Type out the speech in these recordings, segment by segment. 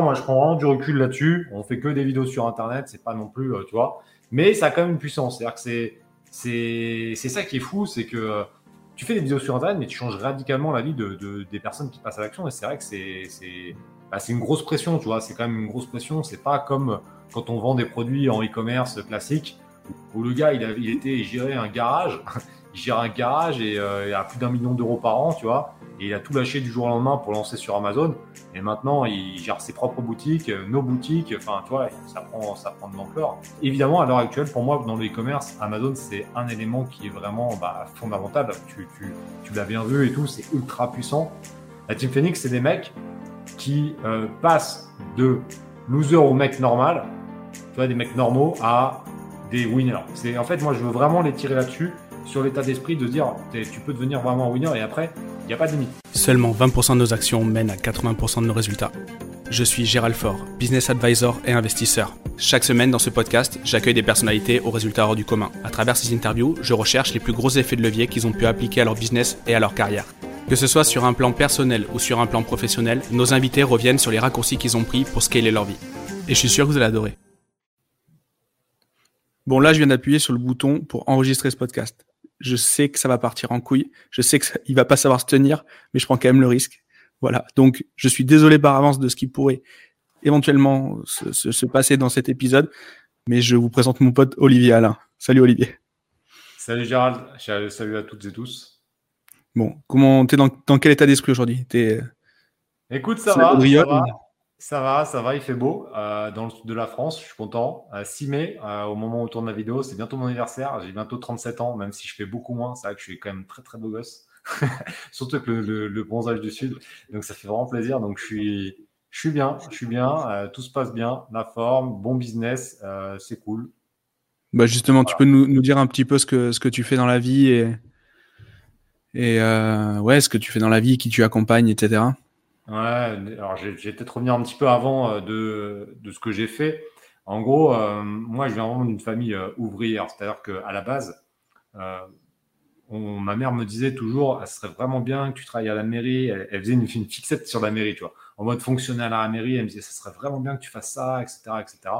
moi, je prends du recul là-dessus. On fait que des vidéos sur Internet, c'est pas non plus, euh, tu vois. Mais ça a quand même une puissance. C'est-à-dire que c'est, c'est, c'est ça qui est fou, c'est que euh, tu fais des vidéos sur Internet, mais tu changes radicalement la vie de, de- des personnes qui passent à l'action. Et c'est vrai que c'est, c'est, bah, c'est une grosse pression, tu vois. C'est quand même une grosse pression. C'est pas comme quand on vend des produits en e-commerce classique, où le gars, il, a, il était, il gérait un garage. Il gère un garage et euh, il a plus d'un million d'euros par an, tu vois. Et il a tout lâché du jour au lendemain pour lancer sur Amazon. Et maintenant, il gère ses propres boutiques, euh, nos boutiques. Enfin, tu vois, ça prend, ça prend de l'ampleur. Évidemment, à l'heure actuelle, pour moi, dans le e-commerce, Amazon, c'est un élément qui est vraiment bah, fondamental. Tu, tu, tu l'as bien vu et tout, c'est ultra puissant. La Team Phoenix, c'est des mecs qui euh, passent de loser au mec normal, tu vois, des mecs normaux à des winners. C'est en fait, moi, je veux vraiment les tirer là-dessus, sur l'état d'esprit de dire, tu peux devenir vraiment un winner et après, il n'y a pas de limite. Seulement 20% de nos actions mènent à 80% de nos résultats. Je suis Gérald Faure, business advisor et investisseur. Chaque semaine dans ce podcast, j'accueille des personnalités aux résultats hors du commun. À travers ces interviews, je recherche les plus gros effets de levier qu'ils ont pu appliquer à leur business et à leur carrière. Que ce soit sur un plan personnel ou sur un plan professionnel, nos invités reviennent sur les raccourcis qu'ils ont pris pour scaler leur vie. Et je suis sûr que vous allez adorer. Bon, là, je viens d'appuyer sur le bouton pour enregistrer ce podcast. Je sais que ça va partir en couille. Je sais qu'il va pas savoir se tenir, mais je prends quand même le risque. Voilà. Donc, je suis désolé par avance de ce qui pourrait éventuellement se, se- se passer dans cet épisode, mais je vous présente mon pote Olivier Alain. Salut Olivier. Salut Gérald, salut à toutes et tous. Bon, comment t'es dans, dans quel état d'esprit aujourd'hui? T'es Écoute, ça va, ça va, ça va, ça va, il fait beau euh, dans le sud de la France, je suis content. Euh, 6 mai, euh, au moment où on tourne la vidéo, c'est bientôt mon anniversaire, j'ai bientôt 37 ans, même si je fais beaucoup moins, c'est vrai que je suis quand même très très beau gosse, surtout que le, le- le bronzage du sud, donc ça fait vraiment plaisir, donc je suis, je suis bien, je suis bien, euh, tout se passe bien, la forme, bon business, euh, c'est cool. bah justement, tu peux nous, nous dire un petit peu ce que ce que tu fais dans la vie et et euh, ouais, ce que tu fais dans la vie, qui tu accompagnes, etc. Ouais, alors j'ai peut-être revenir un petit peu avant euh, de, de ce que j'ai fait. En gros, euh, moi, je viens vraiment d'une famille euh, ouvrière, c'est-à-dire qu'à la base, ma mère me disait toujours, ah, ce serait vraiment bien que tu travailles à la mairie. Elle, faisait une, une fixette sur la mairie, tu vois, en mode fonctionnel à la mairie. Elle me disait, ce serait vraiment bien que tu fasses ça, etc., etc.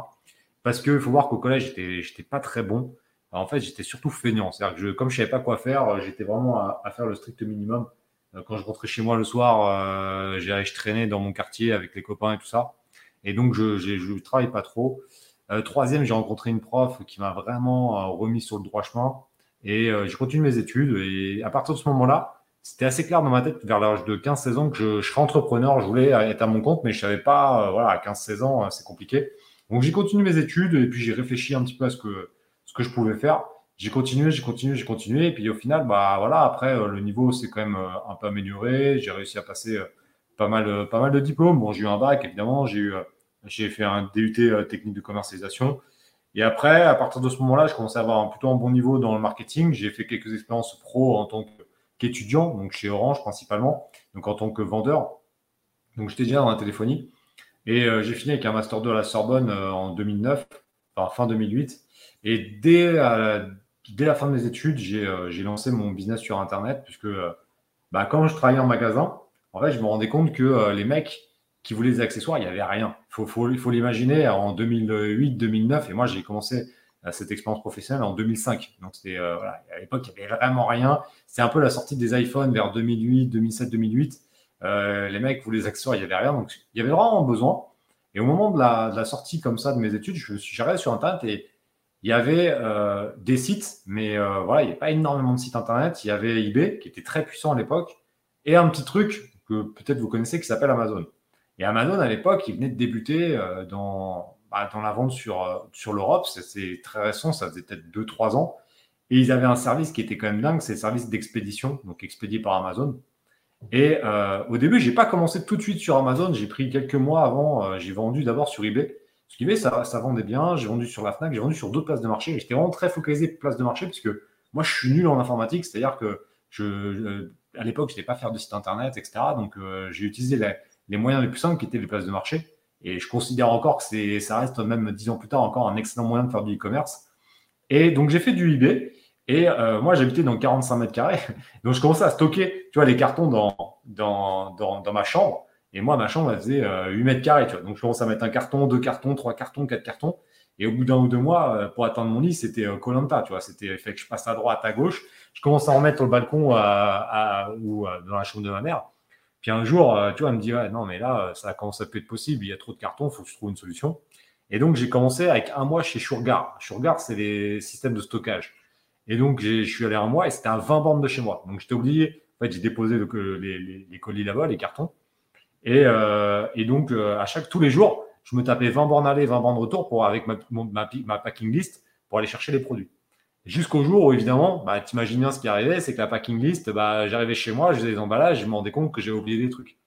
Parce qu'il faut voir qu'au collège, j'étais, pas très bon. Alors, en fait, j'étais surtout feignant. C'est-à-dire que je, comme je savais pas quoi faire, j'étais vraiment à faire le strict minimum. Euh, Quand je rentrais chez moi le soir, euh, je traînais dans mon quartier avec les copains et tout ça. Et donc, je, je travaille pas trop. Euh, troisième, j'ai rencontré une prof qui m'a vraiment remis sur le droit chemin. Et j'ai continué mes études. Et à partir de ce moment-là, c'était assez clair dans ma tête, vers l'âge de 15-16 ans, que je, je serais entrepreneur. Je voulais être à mon compte, mais je savais pas, voilà, à 15-16 ans, c'est compliqué. Donc, j'ai continué mes études et puis j'ai réfléchi un petit peu à ce que, ce que je pouvais faire. J'ai continué, j'ai continué, j'ai continué. Et puis au final, bah voilà, après, euh, le niveau s'est quand même euh, un peu amélioré. J'ai réussi à passer euh, pas mal, pas mal de diplômes. Bon, j'ai eu un bac, évidemment. J'ai eu, j'ai fait un DUT technique de commercialisation. Et après, à partir de ce moment-là, je commençais à avoir un, plutôt un bon niveau dans le marketing. J'ai fait quelques expériences pro en tant qu'étudiant, donc chez Orange principalement, donc en tant que vendeur. Donc j'étais déjà dans la téléphonie. Et j'ai fini avec un Master 2 à la Sorbonne en 2009, enfin fin 2008. Et dès, dès la fin de mes études, j'ai euh, lancé mon business sur Internet, puisque euh, bah, quand je travaillais en magasin, en fait, je me rendais compte que euh, les mecs qui voulaient des accessoires, il n'y avait rien. Il faut, l'imaginer en 2008-2009, et moi j'ai commencé cette expérience professionnelle en 2005. Donc c'était à l'époque, il n'y avait vraiment rien. C'est un peu la sortie des iPhones vers 2008, 2007, 2008. Euh, les mecs voulaient des accessoires, il n'y avait rien. Donc il y avait vraiment besoin. Et au moment de la, de la sortie comme ça de mes études, je suis j'arrivais sur Internet et il y avait euh, des sites, mais euh, voilà, il n'y avait pas énormément de sites Internet. Il y avait eBay, qui était très puissant à l'époque, et un petit truc que peut-être vous connaissez qui s'appelle Amazon. Et Amazon, à l'époque, il venait de débuter euh, dans, bah, dans la vente sur, euh, sur l'Europe. C'est- très récent, ça faisait peut-être 2-3 ans. Et ils avaient un service qui était quand même dingue, c'est le service d'expédition, donc expédié par Amazon. Et euh, au début, j'ai pas commencé tout de suite sur Amazon. J'ai pris quelques mois avant. euh, j'ai vendu d'abord sur eBay. Parce qu'eBay, ça, ça vendait bien. J'ai vendu sur la Fnac, j'ai vendu sur d'autres places de marché. J'étais vraiment très focalisé place de marché parce que moi, je suis nul en informatique. C'est-à-dire que euh, à l'époque, je ne savais pas faire de site internet, etc. Donc, euh, j'ai utilisé les, moyens les plus simples qui étaient les places de marché. Et je considère encore que ça reste même dix ans plus tard encore un excellent moyen de faire du e-commerce. Et donc, j'ai fait du eBay. Et euh, moi, j'habitais dans 45 mètres carrés. Donc, je commençais à stocker, tu vois, les cartons dans ma chambre. Et moi, ma chambre, elle faisait 8 mètres carrés. Tu vois. Donc, je commence à mettre un carton, deux cartons, trois cartons, quatre cartons. Et au bout d'un ou deux mois, pour atteindre mon lit, c'était Colanta. tu vois. C'était fait que je passe à droite, à gauche. Je commence à en mettre au balcon ou dans la chambre de ma mère. Puis un jour, tu vois, elle me dit, non, mais là, ça commence à plus être possible. Il y a trop de cartons, il faut que je trouve une solution. Et donc, j'ai commencé avec un mois chez Shurgar. Shurgar, c'est les systèmes de stockage. Et donc, je suis allé un mois et c'était à 20 bandes de chez moi. Donc, j'étais obligé. En fait, j'ai déposé les, colis là-bas, les cartons. Et, euh, donc, euh, à chaque, tous les jours, je me tapais 20 bornes aller, 20 bornes retour pour, avec ma, ma, packing list pour aller chercher les produits. Jusqu'au jour où, évidemment, bah, tu imagines bien ce qui arrivait, c'est que la packing list, bah, j'arrivais chez moi, je faisais des emballages, je me rendais compte que j'avais oublié des trucs.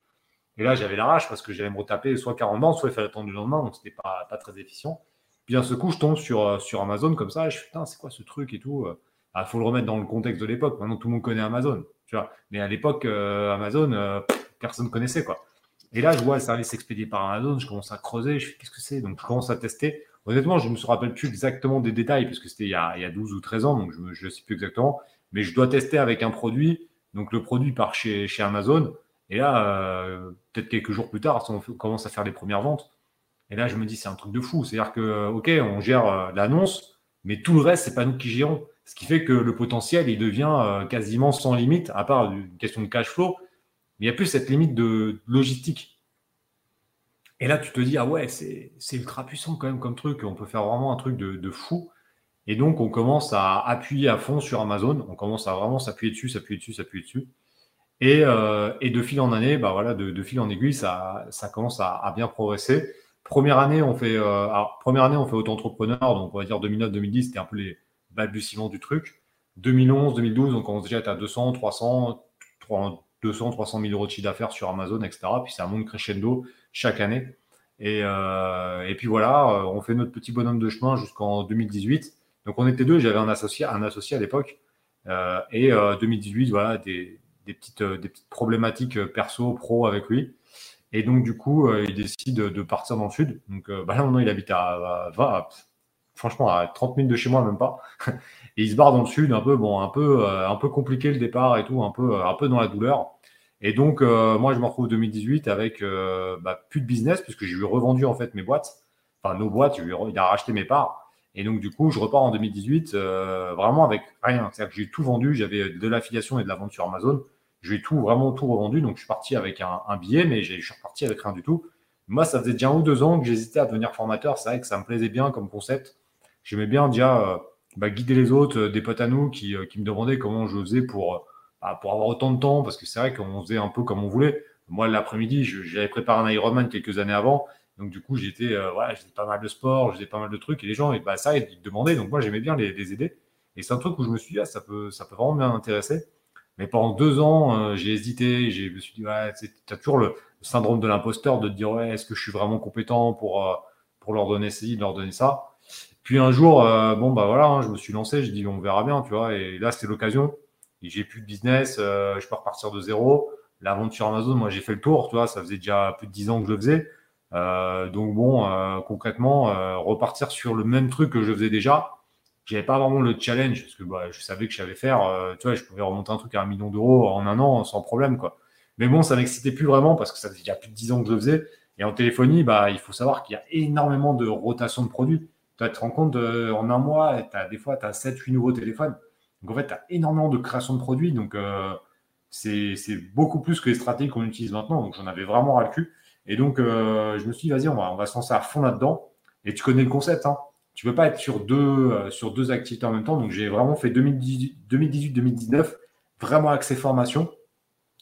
Et là, j'avais la rage parce que j'allais me retaper soit 40 bandes, soit il fallait attendre le lendemain, donc c'était pas, pas très efficient. Puis d'un ce coup, je tombe sur, euh, sur Amazon comme ça, et je suis putain, c'est quoi ce truc et tout. Il euh. ah, faut le remettre dans le contexte de l'époque. Maintenant, tout le monde connaît Amazon. Tu vois. Mais à l'époque, euh, Amazon, personne ne connaissait. Quoi. Et là, je vois le service expédié par Amazon, je commence à creuser, je fais qu'est-ce que c'est? Donc, je commence à tester. Honnêtement, je ne me rappelle plus exactement des détails, parce que c'était il, y a 12 ou 13 ans, donc je ne sais plus exactement. Mais je dois tester avec un produit. Donc, le produit part chez, Amazon. Et là, euh, peut-être quelques jours plus tard, on commence à faire les premières ventes. Et là, je me dis, c'est un truc de fou. C'est-à-dire que, OK, on gère euh, l'annonce, mais tout le reste, c'est pas nous qui gérons. Ce qui fait que le potentiel, il devient euh, quasiment sans limite, à part une question de cash flow. Mais il n'y a plus cette limite de logistique. Et là, tu te dis, ah ouais, c'est ultra puissant quand même comme truc. On peut faire vraiment un truc de, de fou. Et donc, on commence à appuyer à fond sur Amazon. On commence à vraiment s'appuyer dessus, s'appuyer dessus, s'appuyer dessus. Euh, et, de fil en année, bah voilà, de, fil en aiguille, ça, ça commence à, bien progresser. Première année, on fait, euh, première année, on fait auto-entrepreneur, donc on va dire 2009-2010, c'était un peu les balbutiements du truc. 2011-2012, on commence déjà à être à 200, 300, 200, 300 000 euros de chiffre d'affaires sur Amazon, etc. Puis ça monte crescendo chaque année. Et, euh, et puis voilà, on fait notre petit bonhomme de chemin jusqu'en 2018. Donc on était deux, j'avais un associé, un associé à l'époque. et 2018, voilà, des, des petites, euh, des petites problématiques euh, perso, pro avec lui. Et donc, du coup, euh, il décide de partir dans le sud. Donc, bah là, maintenant, il habite à, 20, franchement, à 30 minutes de chez moi, même pas. Et il se barre dans le sud, un peu, bon, un peu, un peu compliqué le départ et tout, un peu, un peu dans la douleur. Et donc, moi, je me retrouve en 2018 avec bah, plus de business, puisque j'ai revendu, en fait, mes boîtes. Enfin, nos boîtes, il a racheté mes parts. Et donc, du coup, je repars en 2018 vraiment avec rien. C'est-à-dire que j'ai tout vendu. J'avais de l'affiliation et de la vente sur Amazon. J'ai tout, vraiment tout revendu. Donc, je suis parti avec un, billet, mais je suis reparti avec rien du tout. Moi, ça faisait déjà un ou deux ans que j'hésitais à devenir formateur. C'est vrai que ça me plaisait bien comme concept. J'aimais bien déjà euh, bah, guider les autres, euh, des potes à nous qui, euh, qui, me demandaient comment je faisais pour, pour avoir autant de temps, parce que c'est vrai qu'on faisait un peu comme on voulait. Moi, l'après-midi, j'avais préparé un Ironman quelques années avant. Donc, du coup, j'étais, voilà, j'étais pas mal de sport, j'étais pas mal de trucs. Et les gens, et bah, ça, ils demandaient. Donc, moi, j'aimais bien les, aider. Et c'est un truc où je me suis dit, ah, ça, peut, ça peut vraiment bien m'intéresser. Mais pendant deux ans, euh, j'ai hésité. Je me suis dit, ouais, tu as toujours le, syndrome de l'imposteur de te dire, ouais, est-ce que je suis vraiment compétent pour, euh, pour leur donner ci, leur donner ça? Puis un jour, euh, bon, bah voilà, hein, je me suis lancé. Je dis, on verra bien, tu vois. Et là, c'était l'occasion. J'ai plus de business. je peux repartir de zéro. La vente sur Amazon, moi, j'ai fait le tour, tu vois. Ça faisait déjà plus de dix ans que je le faisais. donc bon, concrètement, repartir sur le même truc que je faisais déjà, j'avais pas vraiment le challenge parce que bah, je savais que je savais faire. Euh, tu vois, je pouvais remonter un truc à un million d'euros en un an sans problème, quoi. Mais bon, ça m'excitait plus vraiment parce que ça faisait déjà plus de 10 ans que je le faisais. Et en téléphonie, bah, il faut savoir qu'il y a énormément de rotation de produits. Tu te rends compte, en un mois, as, des fois, tu as 7-8 nouveaux téléphones. Donc en fait, tu as énormément de création de produits. Donc euh, c'est beaucoup plus que les stratégies qu'on utilise maintenant. Donc j'en avais vraiment ras le cul. Et donc euh, je me suis dit, vas-y, on va, on va se lancer à fond là-dedans. Et tu connais le concept. Hein tu ne peux pas être sur deux, euh, sur deux activités en même temps. Donc, j'ai vraiment fait 2018-2019, vraiment accès formation.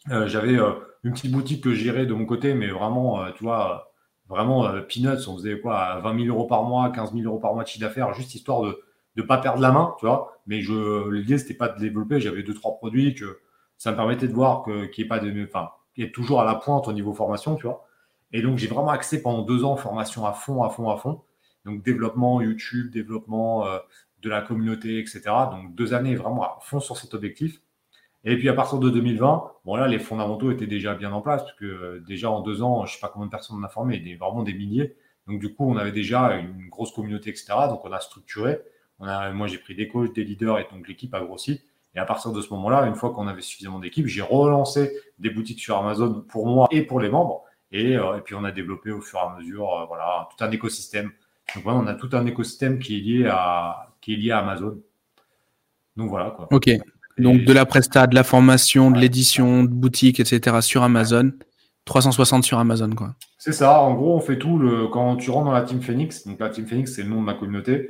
J'avais une petite boutique que gérais de mon côté, mais vraiment, tu vois, vraiment peanuts. On faisait quoi 20 000 euros par mois, 15 000 euros par mois de chiffre d'affaires, juste histoire de ne pas perdre la main, tu vois. Mais je, l'idée, c'était pas de développer. J'avais deux, trois produits que ça me permettait de voir qu'il n'y ait pas de, enfin, qu'il est toujours à la pointe au niveau formation, tu vois. Et donc, j'ai vraiment accès pendant deux ans formation à fond, à fond, à fond. Donc développement YouTube, développement euh, de la communauté, etc. Donc deux années vraiment à fond sur cet objectif. Et puis à partir de 2020, bon là les fondamentaux étaient déjà bien en place parce que euh, déjà en deux ans, je sais pas combien de personnes on a formé, des, vraiment des milliers. Donc du coup, on avait déjà une grosse communauté, etc. Donc on a structuré. On a, moi j'ai pris des coachs, des leaders et donc l'équipe a grossi. Et à partir de ce moment-là, une fois qu'on avait suffisamment d'équipes, j'ai relancé des boutiques sur Amazon pour moi et pour les membres. Et, puis on a développé au fur et à mesure, voilà, tout un écosystème. Donc voilà, on a tout un écosystème qui est lié à, qui est lié à Amazon. Donc voilà quoi. Ok. Donc de la presta, de la formation, de l'édition, de boutique, etc. sur Amazon. 360 sur Amazon, quoi. C'est ça. En gros, on fait tout. Le... Quand tu rentres dans la Team Phoenix, donc la Team Phoenix, c'est le nom de ma communauté,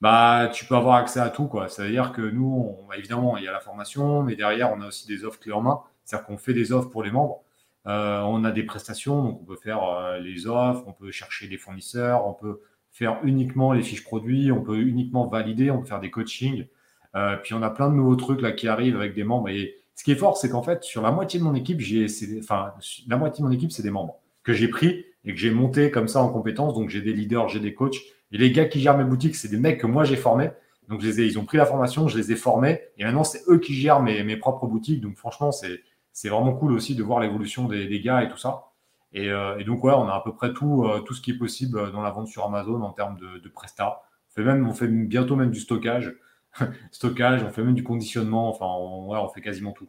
bah, tu peux avoir accès à tout, quoi. C'est-à-dire que nous, évidemment, il y a la formation, mais derrière, on a aussi des offres clés en main. C'est-à-dire qu'on fait des offres pour les membres. Euh, on a des prestations, donc on peut faire euh, les offres, on peut chercher des fournisseurs, on peut faire uniquement les fiches produits, on peut uniquement valider, on peut faire des coachings. Euh, puis on a plein de nouveaux trucs là qui arrivent avec des membres. Et ce qui est fort, c'est qu'en fait, sur la moitié de mon équipe, j'ai, enfin, la moitié de mon équipe, c'est des membres que j'ai pris et que j'ai monté comme ça en compétences. Donc j'ai des leaders, j'ai des coachs. Et les gars qui gèrent mes boutiques, c'est des mecs que moi j'ai formés. Donc je les ai, ils ont pris la formation, je les ai formés. Et maintenant, c'est eux qui gèrent mes, mes propres boutiques. Donc franchement, c'est, c'est vraiment cool aussi de voir l'évolution des, des gars et tout ça. Et, euh, donc, ouais, on a à peu près tout, euh, tout ce qui est possible dans la vente sur Amazon en termes de, de Presta. On fait, même, on fait bientôt même du stockage. stockage, on fait même du conditionnement. Enfin, ouais, on fait quasiment tout.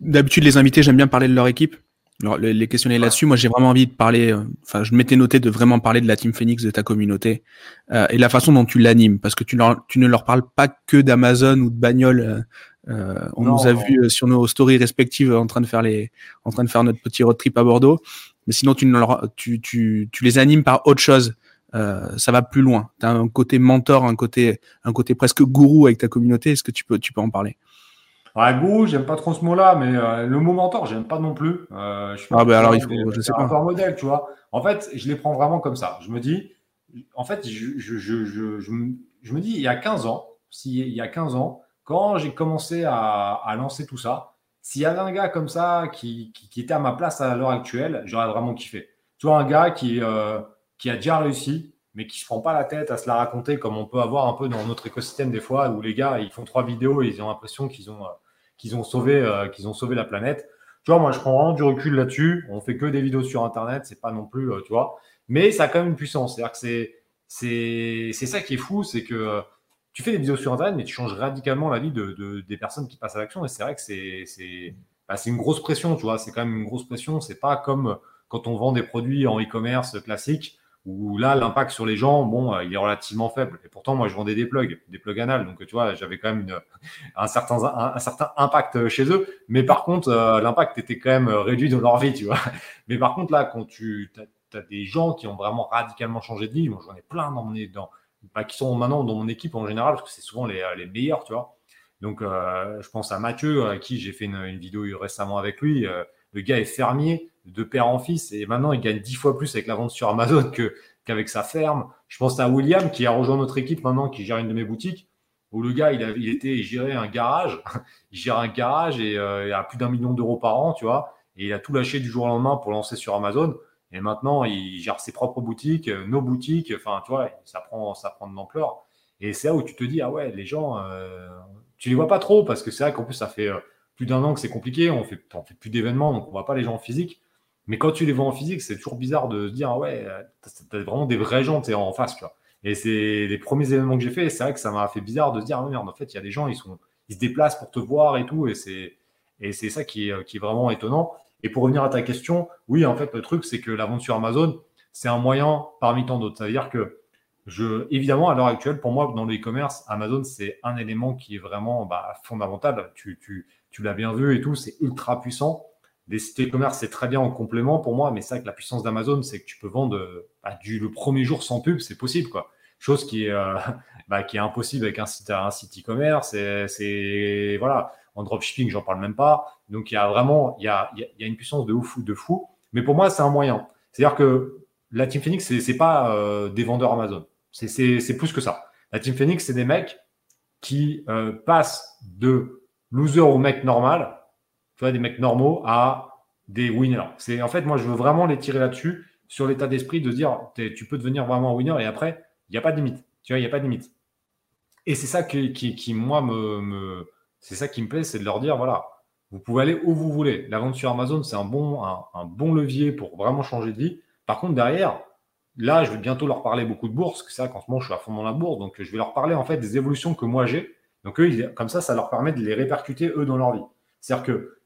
D'habitude, les invités, j'aime bien parler de leur équipe. Alors, les, questionner là-dessus, moi j'ai vraiment envie de parler, euh, enfin je m'étais noté de vraiment parler de la Team Phoenix, de ta communauté, euh, et la façon dont tu l'animes, parce que tu, leur, tu ne leur parles pas que d'Amazon ou de bagnole, euh, on nous a vu euh, sur nos stories respectives en train de faire les, en train de faire notre petit road trip à Bordeaux. Mais sinon, tu, tu, tu, tu les animes par autre chose. Euh, ça va plus loin. Tu as un côté mentor, un côté, un côté presque gourou avec ta communauté. Est-ce que tu peux, tu peux en parler? Ouais, gourou, j'aime pas trop ce mot-là, mais euh, le mot mentor, j'aime pas non plus. Euh, je ah ben alors il faut, je sais pas. Un modèle, tu vois. En fait, je les prends vraiment comme ça. Je me dis, en fait, je, je, je, je, je me dis, il y a 15 ans, s'il y a 15 ans, quand j'ai commencé à, lancer tout ça, s'il y avait un gars comme ça qui, était à ma place à l'heure actuelle, j'aurais vraiment kiffé. Tu vois, un gars qui, euh, qui a déjà réussi, mais qui se prend pas la tête à se la raconter comme on peut avoir un peu dans notre écosystème des fois où les gars ils font trois vidéos et ils ont l'impression qu'ils ont, qu'ils ont, sauvé, euh, qu'ils ont sauvé la planète. Tu vois, moi je prends vraiment du recul là-dessus. On fait que des vidéos sur Internet, c'est pas non plus, tu vois. Mais ça a quand même une puissance. C'est-à-dire que c'est, c'est, c'est ça qui est fou, c'est que tu fais des vidéos sur Internet, mais tu changes radicalement la vie de, des personnes qui passent à l'action. Et c'est vrai que c'est bah, une grosse pression, tu vois. C'est quand même une grosse pression. C'est pas comme quand on vend des produits en e-commerce classique, où là, l'impact sur les gens, bon, il est relativement faible. Et pourtant, moi, je vendais des plugs, des plugs anal. Donc, tu vois, j'avais quand même un, certain, un, certain impact chez eux. Mais par contre, euh, l'impact était quand même réduit dans leur vie, tu vois. Mais par contre, là, quand tu as, des gens qui ont vraiment radicalement changé de vie, moi, j'en ai plein dans dans, qui sont maintenant dans mon équipe en général, parce que c'est souvent les, les, meilleurs, tu vois. Donc, euh, je pense à Mathieu, à qui j'ai fait une, vidéo récemment avec lui. Euh, le gars est fermier de père en fils et maintenant il gagne dix fois plus avec la vente sur Amazon qu'avec sa ferme. Je pense à William qui a rejoint notre équipe maintenant, qui gère une de mes boutiques, où le gars, il, a, il était, il gérait un garage. il gère un garage et euh, il a plus d'un million d'euros par an, tu vois. Et il a tout lâché du jour au lendemain pour lancer sur Amazon. Et maintenant, il gère ses propres boutiques, euh, nos boutiques. Enfin, tu vois, ça prend, ça prend de l'ampleur. Et c'est là où tu te dis, ah ouais, les gens, euh, tu les vois pas trop parce que c'est vrai qu'en plus, ça fait plus d'un an que c'est compliqué. On fait, on fait plus d'événements, donc on voit pas les gens en physique. Mais quand tu les vois en physique, c'est toujours bizarre de se dire, ah ouais, t'as vraiment des vrais gens en face, tu vois. Et c'est les premiers événements que j'ai fait. C'est vrai que ça m'a fait bizarre de se dire, ah merde, en fait, il y a des gens, ils, sont, ils se déplacent pour te voir et tout. Et c'est, et c'est ça qui est, qui est vraiment étonnant. Et pour revenir à ta question, oui, en fait, le truc, c'est que la vente sur Amazon, c'est un moyen parmi tant d'autres. C'est-à-dire que, je, évidemment, à l'heure actuelle, pour moi, dans le e-commerce, Amazon, c'est un élément qui est vraiment bah, fondamental. Tu, tu, tu l'as bien vu et tout, c'est ultra puissant. Les sites e-commerce, c'est très bien en complément pour moi, mais c'est vrai que la puissance d'Amazon, c'est que tu peux vendre bah, du, le premier jour sans pub, c'est possible, quoi. Chose qui est, euh, bah, qui est impossible avec un site, un site e-commerce. C'est, voilà en dropshipping, j'en parle même pas. Donc, il y a vraiment, il y a, il y a une puissance de ouf, de fou. Mais pour moi, c'est un moyen. C'est-à-dire que la Team Phoenix, c'est, c'est pas euh, des vendeurs Amazon. C'est, c'est, c'est plus que ça. La Team Phoenix, c'est des mecs qui euh, passent de loser au mec normal, des mecs normaux à des winners. C'est, en fait, moi, je veux vraiment les tirer là-dessus, sur l'état d'esprit de dire, tu peux devenir vraiment un winner et après, il n'y a pas de limite. Tu vois, il n'y a pas de limite. Et c'est ça qui, moi, me, c'est ça qui me plaît, c'est de leur dire voilà, vous pouvez aller où vous voulez. La vente sur Amazon, c'est un bon, un, bon levier pour vraiment changer de vie. Par contre, derrière, là, je vais bientôt leur parler beaucoup de bourse, c'est ça qu'en ce moment, je suis à fond dans la bourse. Donc, je vais leur parler en fait des évolutions que moi j'ai. Donc, eux, comme ça, ça leur permet de les répercuter eux dans leur vie. C'est-à-dire que,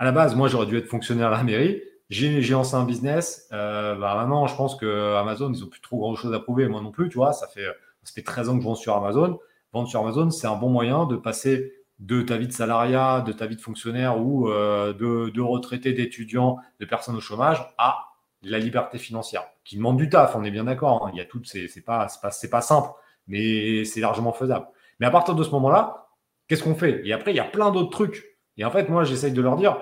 à la base, moi, j'aurais dû être fonctionnaire à la mairie. j'ai lancé un business. Euh, bah maintenant, je pense que Amazon, ils ont plus trop grand chose à prouver. Moi non plus, tu vois. Ça fait, ça fait 13 ans que je vends sur Amazon. Vendre sur Amazon, c'est un bon moyen de passer de ta vie de salariat, de ta vie de fonctionnaire ou euh, de, retraité, d'étudiant, de personnes au chômage à la liberté financière, qui demande du taf, on est bien d'accord. Hein. Il y a c'est pas, pas, pas simple, mais c'est largement faisable. Mais à partir de ce moment-là, qu'est-ce qu'on fait? Et après, il y a plein d'autres trucs. Et en fait, moi, j'essaye de leur dire,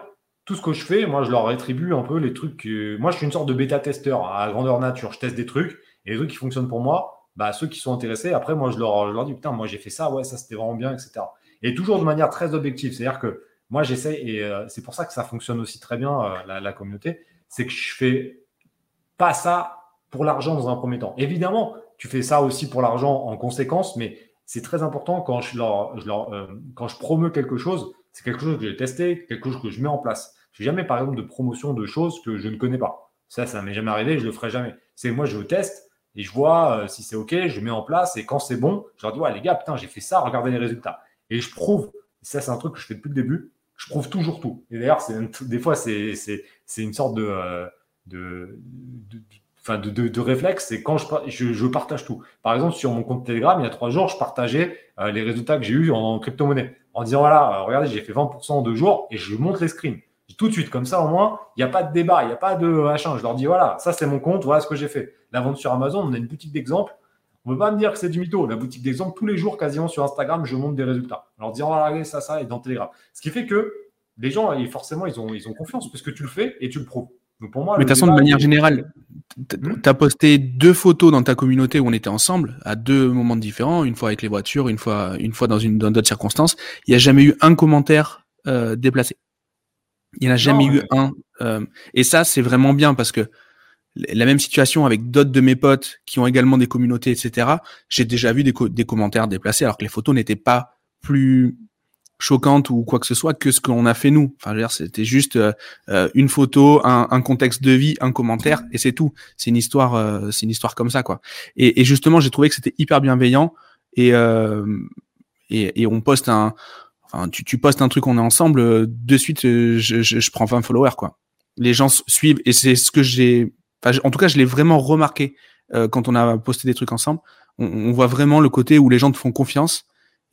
tout ce que je fais, moi, je leur rétribue un peu les trucs. Moi, je suis une sorte de bêta-testeur à grandeur nature. Je teste des trucs et les trucs qui fonctionnent pour moi, bah, ceux qui sont intéressés, après, moi, je leur, dis, putain, moi, j'ai fait ça, ouais, ça, c'était vraiment bien, etc. Et toujours de manière très objective. C'est-à-dire que moi, j'essaie, et euh, c'est pour ça que ça fonctionne aussi très bien, euh, la, communauté, c'est que je fais pas ça pour l'argent dans un premier temps. Évidemment, tu fais ça aussi pour l'argent en conséquence, mais c'est très important quand je leur euh, quand je promeux quelque chose, c'est quelque chose que j'ai testé, quelque chose que je mets en place. Je jamais, par exemple, de promotion de choses que je ne connais pas. Ça, ça m'est jamais arrivé, je le ferai jamais. C'est moi, je teste et je vois euh, si c'est OK, je mets en place et quand c'est bon, je leur dis, ouais, les gars, putain, j'ai fait ça, regardez les résultats. Et je prouve, ça, c'est un truc que je fais depuis le début, je prouve toujours tout. Et d'ailleurs, des fois, c'est une sorte de, euh, de, de, de, de, réflexe, c'est quand je, je, partage tout. Par exemple, sur mon compte Telegram, il y a trois jours, je partageais euh, les résultats que j'ai eu en crypto-monnaie en disant voilà, regardez, j'ai fait 20% en deux jours et je montre les screens tout de suite, comme ça au moins, il n'y a pas de débat, il n'y a pas de machin. Je leur dis voilà, ça c'est mon compte, voilà ce que j'ai fait. La vente sur Amazon, on a une boutique d'exemple. On ne peut pas me dire que c'est du mytho. La boutique d'exemple, tous les jours, quasiment sur Instagram, je montre des résultats. Alors dire voilà, ça, ça, et dans Telegram. Ce qui fait que les gens, forcément, ils ont, ils ont confiance parce que tu le fais et tu le prouves. Donc pour moi, Mais de toute façon, de manière générale, tu as posté deux photos dans ta communauté où on était ensemble à deux moments différents, une fois avec les voitures, une fois, une fois dans une dans d'autres circonstances. Il n'y a jamais eu un commentaire euh, déplacé. Il n'y en a jamais eu un. Euh, et ça, c'est vraiment bien parce que la même situation avec d'autres de mes potes qui ont également des communautés, etc. J'ai déjà vu des, des, commentaires déplacés alors que les photos n'étaient pas plus choquantes ou quoi que ce soit que ce qu'on a fait nous. Enfin, c'était juste euh, euh, une photo, un, un, contexte de vie, un commentaire et c'est tout. C'est une histoire, euh, c'est une histoire comme ça quoi. Et, et justement, j'ai trouvé que c'était hyper bienveillant et, et, et on poste un Enfin, tu, tu postes un truc, on est ensemble, euh, de suite, euh, je, je, je, prends 20 followers, quoi. Les gens suivent, et c'est ce que j'ai, enfin, en tout cas, je l'ai vraiment remarqué euh, quand on a posté des trucs ensemble. On, on, voit vraiment le côté où les gens te font confiance.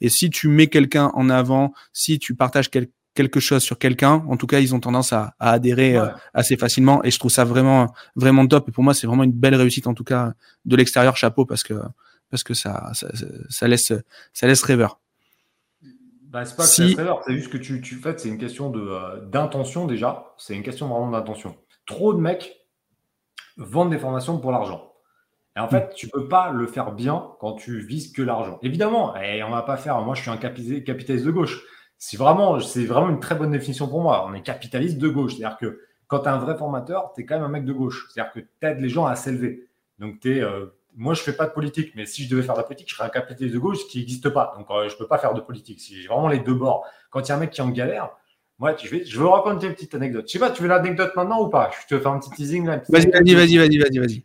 Et si tu mets quelqu'un en avant, si tu partages quelque chose sur quelqu'un, en tout cas, ils ont tendance à, à adhérer assez facilement. Et je trouve ça vraiment, vraiment top. Et pour moi, c'est vraiment une belle réussite, en tout cas, de l'extérieur, chapeau, parce que, parce que ça, ça, ça laisse, ça laisse rêveur. Bah, c'est pas que c'est c'est juste que tu, tu fais, c'est une question de, euh, d'intention déjà. C'est une question vraiment d'intention. Trop de mecs vendent des formations pour l'argent. Et en fait, tu peux pas le faire bien quand tu vises que l'argent. Évidemment, et on va pas faire. Moi, je suis un capitaliste de gauche. C'est vraiment, c'est vraiment une très bonne définition pour moi. On est capitaliste de gauche. C'est-à-dire que quand tu es un vrai formateur, tu es quand même un mec de gauche. C'est-à-dire que tu aides les gens à s'élever. Donc, tu es, euh, moi, je fais pas de politique, mais si je devais faire de la politique, je serais un capitaliste de gauche, qui n'existe pas. Donc, euh, je peux pas faire de politique. Si j'ai vraiment les deux bords. Quand il y a un mec qui est en galère, moi, je vais, je veux raconter une petite anecdote. Je sais pas, tu veux l'anecdote maintenant ou pas? Je te fais un petit teasing là. Vas-y, vas-y, vas-y, vas-y, vas-y, vas-y.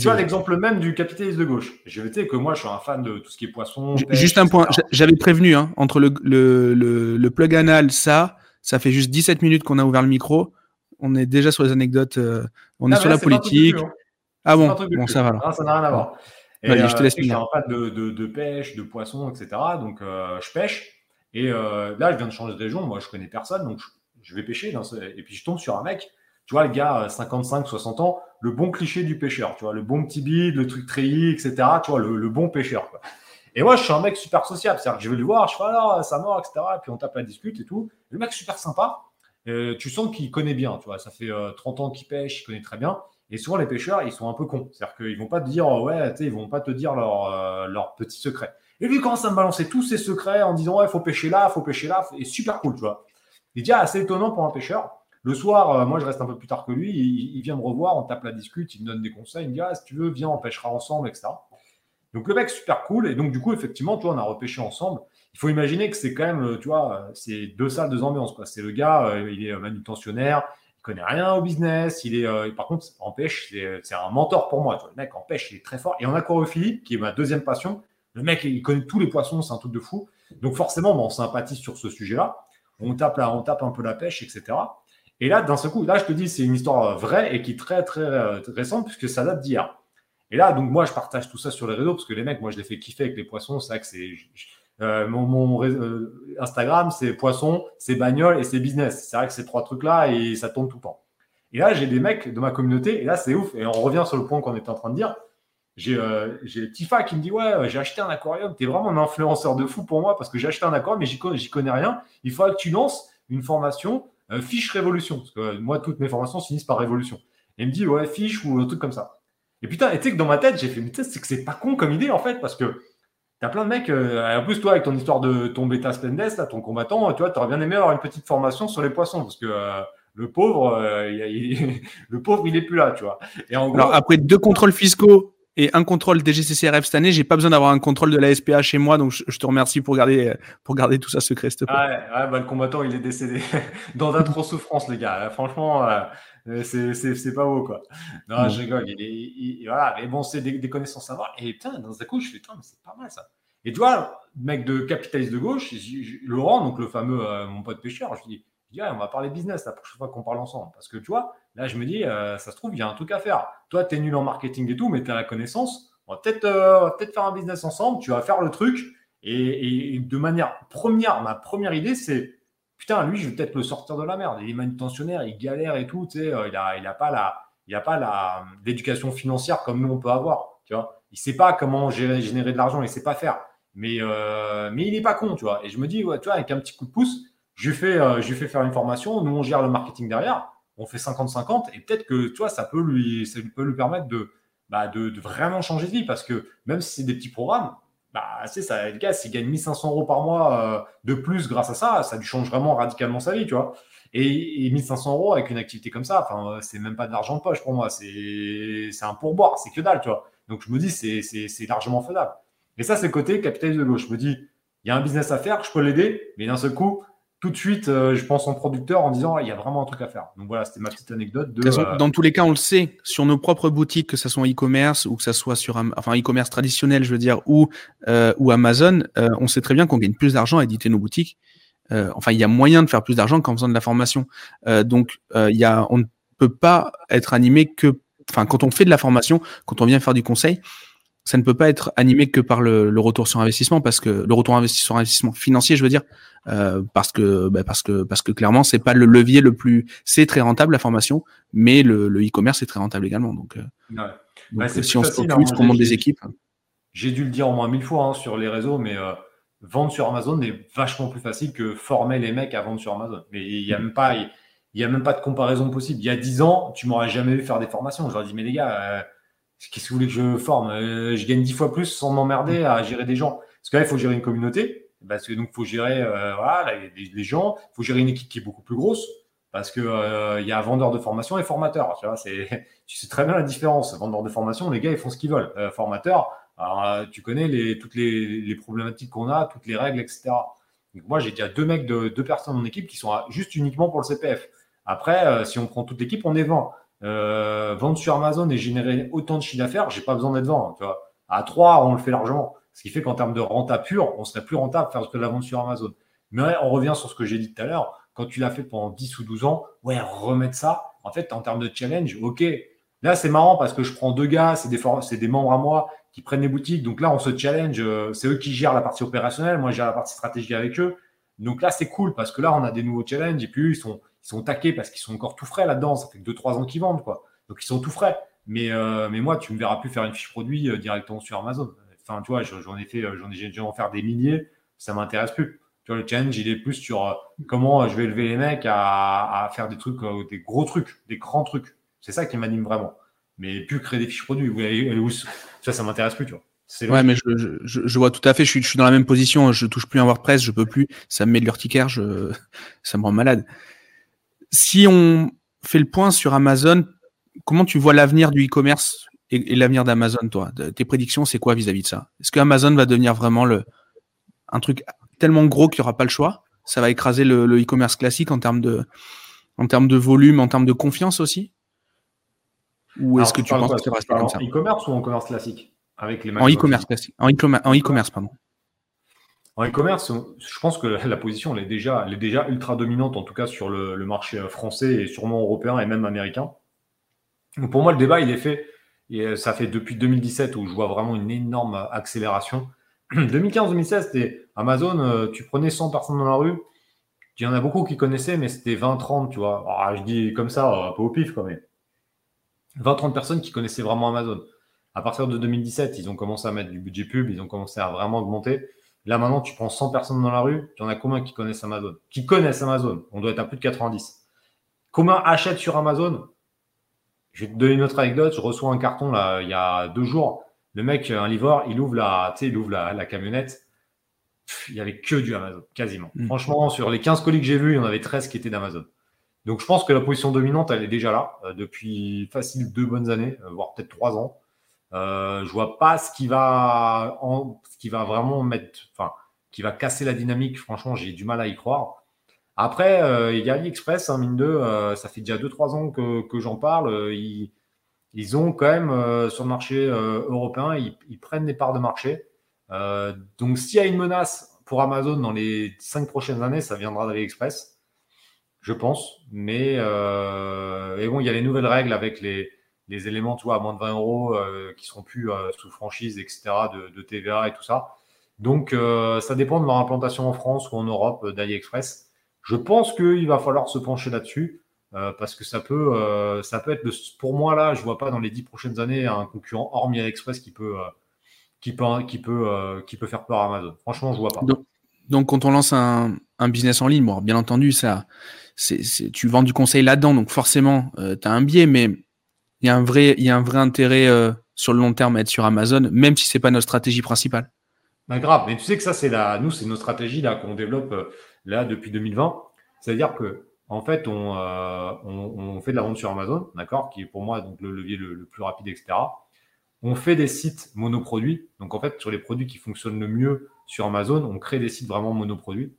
Tu vois l'exemple même du capitaliste de gauche. Je vais dire que moi, je suis un fan de tout ce qui est poisson. juste un point. J'avais prévenu, hein, entre le, le, le, plug anal, ça, ça fait juste 17 minutes qu'on a ouvert le micro. On est déjà sur les anecdotes. Euh, on est sur la politique. Hein. Ah bon, bon ça va alors. Ah, ça n'a rien à voir. Et, je te euh, laisse je suis un fan de, de, de, pêche, de poisson, etc. Donc, euh, je pêche. Et euh, là, je viens de changer de région. Moi, je connais personne. Donc, je, vais pêcher. Dans ce... Et puis, je tombe sur un mec. Tu vois, le gars, 55, 60 ans, le bon cliché du pêcheur. Tu vois, le bon petit bide, le truc treillis, etc. Tu vois, le, le bon pêcheur. Quoi. Et moi, je suis un mec super sociable. C'est-à-dire que je vais le voir, je fais alors, ça mort, etc. Et puis, on tape la discute et tout. Le mec, super sympa. Euh, tu sens qu'il connaît bien. Tu vois, ça fait 30 ans qu'il pêche, il connaît très bien. Et souvent, les pêcheurs, ils sont un peu cons. C'est-à-dire qu'ils vont pas te dire, ouais, tu sais, ils vont pas te dire leurs euh, leur petits secrets. Et lui, il commence à me balancer tous ses secrets en disant, ouais, il faut pêcher là, il faut pêcher là. Et super cool, tu vois. Il dit, assez étonnant pour un pêcheur. Le soir, euh, moi, je reste un peu plus tard que lui. Il, vient me revoir, on tape la discute, il me donne des conseils. Il me dit, ah, si tu veux, viens, on pêchera ensemble, etc. Donc, le mec, super cool. Et donc, du coup, effectivement, tu vois, on a repêché ensemble. Il faut imaginer que c'est quand même, tu vois, c'est deux salles, deux ambiances. C'est le gars, euh, il est manutentionnaire, connaît rien au business. Il est, euh, par contre, en pêche, c'est un mentor pour moi. Le mec en pêche, il est très fort. Et en aquarophilie, qui est ma deuxième passion, le mec, il connaît tous les poissons, c'est un truc de fou. Donc forcément, on sympathise sur ce sujet-là. On tape, on tape un peu la pêche, etc. Et là, d'un seul coup, là, je te dis, c'est une histoire vraie et qui est très, très récente puisque ça date d'hier. Et là, donc, moi, je partage tout ça sur les réseaux parce que les mecs, moi, je les fais kiffer avec les poissons. C'est vrai que c'est. Mon, Instagram, c'est poisson, c'est bagnole et c'est business. C'est vrai que ces trois trucs-là, et ça tourne tout le temps. Et là, j'ai des mecs de ma communauté, et là, c'est ouf. Et on revient sur le point qu'on était en train de dire. J'ai euh, Tifa qui me dit Ouais, j'ai acheté un aquarium. Tu es vraiment un influenceur de fou pour moi parce que j'ai acheté un aquarium, mais j'y connais, rien. Il faudra que tu lances une formation euh, fiche révolution. Parce que euh, moi, toutes mes formations finissent par révolution. Et il me dit Ouais, fiche ou un truc comme ça. Et putain, et tu sais que dans ma tête, j'ai fait Mais c'est que c'est pas con comme idée en fait parce que. T'as plein de mecs, euh, en plus toi avec ton histoire de ton bêta splendes, là, ton combattant, tu vois, t'aurais bien aimé avoir une petite formation sur les poissons parce que le pauvre, euh, il, le pauvre, il est plus là, tu vois. Et en Alors après deux contrôles fiscaux et un contrôle DGCCRF cette année, j'ai pas besoin d'avoir un contrôle de la SPA chez moi, donc je, te remercie pour garder pour garder tout ça secret. Ah ouais, ouais bah, le combattant, il est décédé dans trop souffrance, les gars. Franchement, euh, c'est pas beau, quoi. Non, je rigole. Il, voilà, mais bon, c'est des, connaissances à avoir. Et putain, dans un coup, je fais, putain, mais c'est pas mal ça. Et tu vois, mec de capitaliste de gauche, Laurent, donc le fameux euh, mon pote pêcheur, je dis, on va parler business la prochaine fois qu'on parle ensemble. Parce que tu vois, là, je me dis, euh, ça se trouve, il y a un truc à faire. Toi, tu es nul en marketing et tout, mais tu as la connaissance. On va peut-être euh, peut faire un business ensemble. Tu vas faire le truc. Et, de manière première, ma première idée, c'est putain, lui, je vais peut-être le sortir de la merde. Il est manutentionnaire, il galère et tout. Euh, il n'a il a pas la. Il a pas la, l'éducation financière comme nous on peut avoir, tu vois. Il sait pas comment générer de l'argent, il sait pas faire. Mais, mais il n'est pas con, tu vois. Et je me dis, tu vois, avec un petit coup de pouce, je lui fais, euh, je fais faire une formation, nous on gère le marketing derrière, on fait 50-50 et peut-être que ça peut lui, ça peut lui permettre de, bah, de, vraiment changer de vie parce que même si c'est des petits programmes, bah, c'est ça, le gars, s'il gagne 1500 euros par mois euh, de plus grâce à ça, ça lui change vraiment radicalement sa vie, tu vois. Et, 1500 euros avec une activité comme ça, enfin, c'est même pas de l'argent de poche pour moi, c'est un pourboire, c'est que dalle, tu vois. Donc je me dis, c'est largement faisable. Et ça, c'est le côté capitaliste de gauche. Je me dis, il y a un business à faire, je peux l'aider, mais d'un seul coup, tout de suite, euh, je pense en producteur en disant il y a vraiment un truc à faire. Donc voilà, c'était ma petite anecdote. De, euh, Dans tous les cas, on le sait, sur nos propres boutiques, que ce soit e-commerce ou que ce soit sur enfin e-commerce traditionnel, je veux dire, ou, euh, ou Amazon, on sait très bien qu'on gagne plus d'argent à éditer nos boutiques. enfin, il y a moyen de faire plus d'argent qu'en faisant de la formation. donc, il y a, on ne peut pas être animé que, enfin, quand on fait de la formation, quand on vient faire du conseil, ça ne peut pas être animé que par le, le, retour sur investissement parce que le retour sur investissement financier, je veux dire, euh, parce que bah, parce que parce que clairement c'est pas le levier le plus, c'est très rentable la formation, mais le e-commerce est très rentable également. Donc, euh, ouais. bah, si on se focus, hein. qu'on monte des équipes. J'ai dû le dire au moins mille fois hein, sur les réseaux, mais euh, vendre sur Amazon est vachement plus facile que former les mecs à vendre sur Amazon. Mais il y a même pas il y a même pas de comparaison possible. Il y a dix ans, tu m'aurais jamais vu faire des formations. Leur dit mais les gars euh, Qu'est-ce que vous voulez que je forme? Euh, Je gagne dix fois plus sans m'emmerder à gérer des gens. Parce que là, il faut gérer une communauté. Donc, il faut gérer euh, gens. Il faut gérer une équipe qui est beaucoup plus grosse. Parce qu'il euh, y a vendeur de formation et formateur. Tu, sais très bien la différence. Vendeur de formation, les gars, ils font ce qu'ils veulent. formateur, tu connais toutes les, problématiques qu'on a, toutes les règles, etc. Moi, j'ai déjà deux mecs, de, deux personnes en équipe qui sont juste uniquement pour le CPF. Après, si on prend toute l'équipe, on est 20. Euh, vendre sur Amazon et générer autant de chiffre d'affaires, j'ai pas besoin d'être vent. À 3, on le fait largement. Ce qui fait qu'en termes de rentable pur, on serait plus rentable faire de la vente sur Amazon. Mais on revient sur ce que j'ai dit tout à l'heure. Quand tu l'as fait pendant 10 ou 12 ans, ouais, remettre ça. En fait, en termes de challenge, ok. Là, c'est marrant parce que je prends deux gars, c'est des, membres à moi qui prennent les boutiques. Donc là, on se challenge. Euh, c'est eux qui gèrent la partie opérationnelle. Moi, je gère la partie stratégique avec eux. Donc là, c'est cool parce que là, on a des nouveaux challenges et puis ils sont, ils sont taqués parce qu'ils sont encore tout frais là-dedans. Ça fait que 2-3 ans qu'ils vendent, quoi. Donc ils sont tout frais. Mais, euh, mais moi, tu ne me verras plus faire une fiche produit euh, directement sur Amazon. Enfin, tu vois, j'en ai fait, euh, j'en ai, j'ai en faire des milliers. Ça m'intéresse plus. Tu vois, le challenge, il est plus sur comment je vais élever les mecs à, à faire des trucs, des gros trucs, des grands trucs. C'est ça qui m'anime vraiment. Mais plus créer des fiches produits. Ça, ça m'intéresse plus, tu vois. Ouais, mais je, je, je, vois tout à fait. Je suis, je suis dans la même position. Je touche plus un WordPress. Je peux plus. Ça me met de l'urticaire. Je, ça me rend malade si on fait le point sur Amazon, comment tu vois l'avenir du e-commerce et, l'avenir d'Amazon, toi? Tes prédictions, c'est quoi vis-à-vis de ça? Est-ce que Amazon va devenir vraiment le, un truc tellement gros qu'il n'y aura pas le choix? Ça va écraser le, e-commerce classique en termes de, en termes de volume, en termes de confiance aussi? Ou est-ce que tu penses que ça va rester comme ça? En e-commerce ou en commerce classique? Avec les En e-commerce classique. En e-commerce, pardon. En e-commerce, je pense que la position elle est, déjà, ultra dominante, en tout cas sur le, marché français et sûrement européen et même américain. pour moi, le débat, il est fait. Et ça fait depuis 2017 où je vois vraiment une énorme accélération. 2015-2016, c'était Amazon, euh, tu prenais 100 personnes dans la rue, il y en a beaucoup qui connaissaient, mais c'était 20-30, tu vois. je dis comme ça, un peu au pif quand même. 20-30 personnes qui connaissaient vraiment Amazon. À partir de 2017, ils ont commencé à mettre du budget pub, ils ont commencé à vraiment augmenter. Là, maintenant, tu prends 100 personnes dans la rue, il y en a combien qui connaissent Amazon? Qui connaissent Amazon? On doit être à plus de 90. Combien achètent sur Amazon? Je vais te donner une autre anecdote. Je reçois un carton là, il y a deux jours. Le mec, un livreur, il ouvre la, il ouvre la, camionnette. il y avait que du Amazon, quasiment. Hmm. Franchement, sur les 15 colis que j'ai vus, il y en avait 13 qui étaient d'Amazon. Donc, je pense que la position dominante, elle est déjà là euh, depuis facile deux bonnes années, euh, voire peut-être trois ans. Euh, je vois pas ce qui va, vraiment mettre, enfin, qui va casser la dynamique. Franchement, j'ai du mal à y croire. Après, euh, il y a AliExpress, hein, mine de, euh, ça fait déjà 2-3 ans que, j'en parle. Ils, ils, ont quand même sur le marché européen, ils, ils, prennent des parts de marché. donc, s'il y a une menace pour Amazon dans les 5 prochaines années, ça viendra d'AliExpress, je pense. Mais et bon, il y a les nouvelles règles avec les, les éléments, tu vois, à moins de 20 euros euh, qui seront plus euh, sous franchise, etc., de, TVA et tout ça. Donc, euh, ça dépend de leur implantation en France ou en Europe d'AliExpress. Je pense qu'il va falloir se pencher là-dessus parce que ça peut, ça peut être, pour moi là, je vois pas dans les dix prochaines années un concurrent hormis AliExpress qui peut, qui peut, qui peut, qui peut faire peur à Amazon. Franchement, je vois pas. Donc, quand on lance un, business en ligne, bon, bien entendu, ça, c'est, tu vends du conseil là-dedans, donc forcément, tu as un biais, mais il y a un vrai, il y a un vrai intérêt euh, sur le long terme à être sur Amazon, même si c'est pas notre stratégie principale. Bah, grave, mais tu sais que ça, c'est la, nous, c'est nos stratégies là qu'on développe euh, là depuis 2020. C'est-à-dire que, en fait, on, euh, on, fait de la vente sur Amazon, d'accord, qui est pour moi donc le levier le, plus rapide, etc. On fait des sites monoproduits. Donc, en fait, sur les produits qui fonctionnent le mieux sur Amazon, on crée des sites vraiment monoproduits.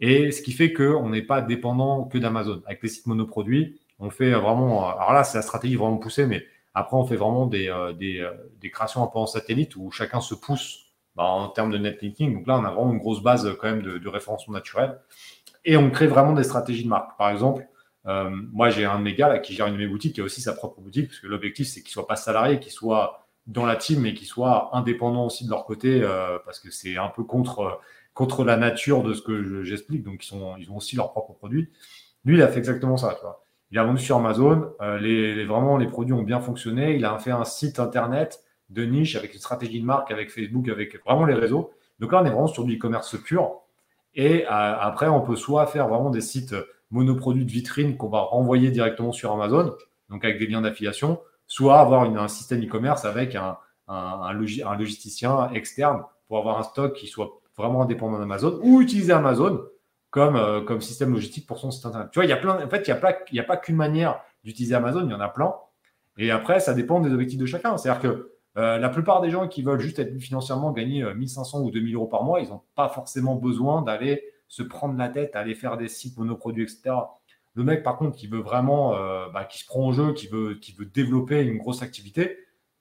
Et ce qui fait qu'on n'est pas dépendant que d'Amazon. Avec les sites monoproduits, on fait vraiment. Alors là, c'est la stratégie vraiment poussée, mais après, on fait vraiment des, euh, euh, des, créations un peu en satellite où chacun se pousse bah, en termes de netlinking. Donc là, on a vraiment une grosse base quand même de, référencement naturel. Et on crée vraiment des stratégies de marque. Par exemple, euh, moi, j'ai un de mes gars qui gère une de mes boutiques qui a aussi sa propre boutique, parce que l'objectif, c'est qu'il ne soit pas salarié, qu'il soit dans la team, mais qu'il soit indépendant aussi de leur côté, parce que c'est un peu contre, contre la nature de ce que j'explique. Donc, ils, ils ont aussi leurs propres produits. Lui, il a fait exactement ça. Tu vois. Il a vendu sur Amazon. Euh, les, produits ont bien fonctionné. Il a fait un site internet de niche avec une stratégie de marque, avec Facebook, avec vraiment les réseaux. Donc là, on est vraiment sur du e-commerce pur. Et euh, après, on peut soit faire vraiment des sites monoproduits de vitrine qu'on va renvoyer directement sur Amazon, donc avec des liens d'affiliation, soit avoir un système e-commerce avec un, logisticien externe pour avoir un stock qui soit vraiment indépendant d'Amazon ou utiliser Amazon comme, euh, comme système logistique pour son site internet. Tu vois, il y a plein, en fait, il n'y a pas, pas qu'une manière d'utiliser Amazon, il y en a plein. Et après, ça dépend des objectifs de chacun. C'est-à-dire que euh, la plupart des gens qui veulent juste être financièrement gagner 1500 euh, ou 2000 euros par mois, ils n'ont pas forcément besoin d'aller se prendre la tête, aller faire des sites monoproduits, etc. Le mec, par contre, qui veut vraiment, bah, qui se prend en jeu, qui veut, qui veut développer une grosse activité,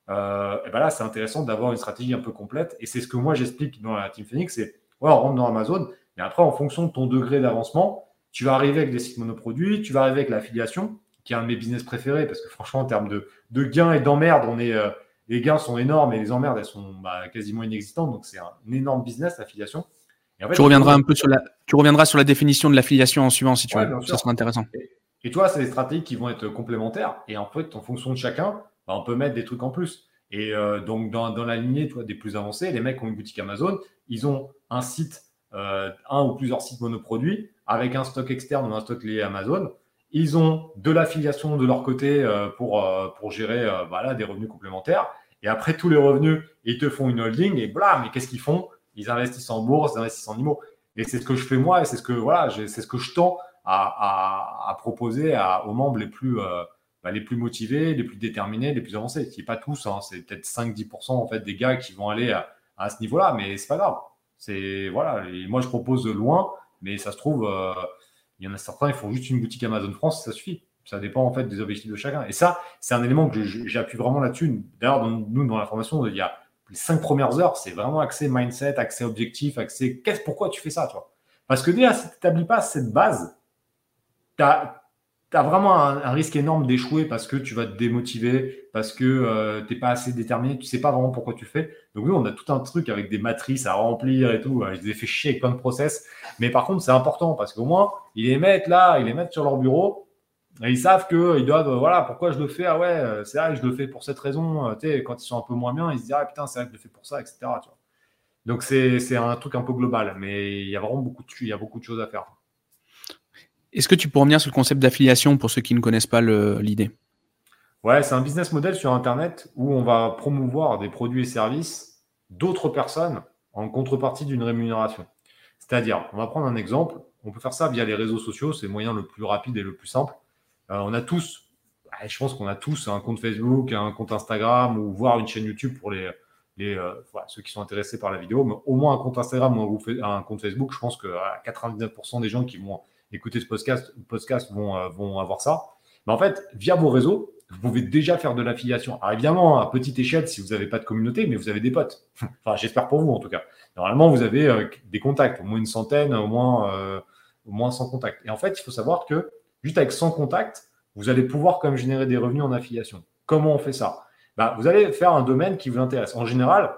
et ben là, c'est intéressant d'avoir une stratégie un peu complète. Et c'est ce que moi j'explique dans la Team Phoenix, c'est ouais, on rentre dans Amazon, et après, en fonction de ton degré d'avancement, tu vas arriver avec des sites monoproduits, tu vas arriver avec l'affiliation, qui est un de mes business préférés, parce que franchement, en termes de, gains et d'emmerdes, on est, euh, les gains sont énormes et les emmerdes, elles sont bah, quasiment inexistantes. Donc, c'est un, énorme business, l'affiliation. tu, reviendras un peu sur la, tu reviendras sur la définition de l'affiliation en suivant, si tu veux. Ça sera intéressant. Et, toi, c'est des stratégies qui vont être complémentaires. Et en fait, en fonction de chacun, bah, on peut mettre des trucs en plus. Et euh, donc, dans, dans, la lignée toi, des plus avancés, les mecs qui ont une boutique Amazon, ils ont un site un ou plusieurs sites monoproduits avec un stock externe ou un stock lié à Amazon. Ils ont de l'affiliation de leur côté euh, pour, euh, pour gérer voilà, des revenus complémentaires. Et après, tous les revenus, ils te font une holding et blam, mais qu'est-ce qu'ils font? Ils investissent en bourse, ils investissent en IMO. Et c'est ce que je fais moi et c'est ce que, voilà, c'est ce que je tends à, à, proposer aux membres les plus, bah, les plus motivés, les plus déterminés, les plus avancés. Ce n'est pas tous, hein, c'est peut-être 5-10% en fait, des gars qui vont aller à, à ce niveau-là, mais c'est pas grave. C'est voilà. Et moi, je propose de loin, mais ça se trouve, euh, il y en a certains, ils font juste une boutique Amazon France, ça suffit. Ça dépend en fait des objectifs de chacun. Et ça, c'est un élément que j'appuie vraiment là-dessus. D'ailleurs, nous, dans la formation, il y a les cinq premières heures, c'est vraiment accès mindset, accès objectif, accès qu'est-ce, pourquoi tu fais ça, tu vois. Parce que déjà, si tu n'établis pas cette base, tu as, vraiment un, risque énorme d'échouer parce que tu vas te démotiver, parce que euh, tu n'es pas assez déterminé, tu sais pas vraiment pourquoi tu fais. Donc oui, on a tout un truc avec des matrices à remplir et tout. Je les ai fait chier avec plein de process. Mais par contre, c'est important parce qu'au moins, ils les mettent là, ils les mettent sur leur bureau. Et ils savent qu'ils doivent, voilà, pourquoi je le fais? Ah ouais, c'est vrai que je le fais pour cette raison. Tu sais, quand ils sont un peu moins bien, ils se disent Ah putain, c'est vrai que je le fais pour ça, etc. Donc c'est un truc un peu global, mais il y a vraiment beaucoup de, il y a beaucoup de choses à faire. Est-ce que tu peux revenir sur le concept d'affiliation pour ceux qui ne connaissent pas l'idée? Ouais, c'est un business model sur Internet où on va promouvoir des produits et services d'autres personnes en contrepartie d'une rémunération. C'est-à-dire, on va prendre un exemple, on peut faire ça via les réseaux sociaux, c'est le moyen le plus rapide et le plus simple. Euh, on a tous, je pense qu'on a tous un compte Facebook, un compte Instagram ou voire une chaîne YouTube pour les, les, euh, ceux qui sont intéressés par la vidéo, mais au moins un compte Instagram ou un compte Facebook, je pense que 99% des gens qui vont écouter ce podcast, podcast vont, euh, vont avoir ça. Mais en fait, via vos réseaux, vous pouvez déjà faire de l'affiliation. Alors évidemment, à petite échelle, si vous n'avez pas de communauté, mais vous avez des potes. enfin, j'espère pour vous en tout cas. Normalement, vous avez euh, des contacts, au moins une centaine, au moins, moins 100 contacts. Et en fait, il faut savoir que juste avec 100 contacts, vous allez pouvoir même générer des revenus en affiliation. Comment on fait ça? Bah, vous allez faire un domaine qui vous intéresse. En général,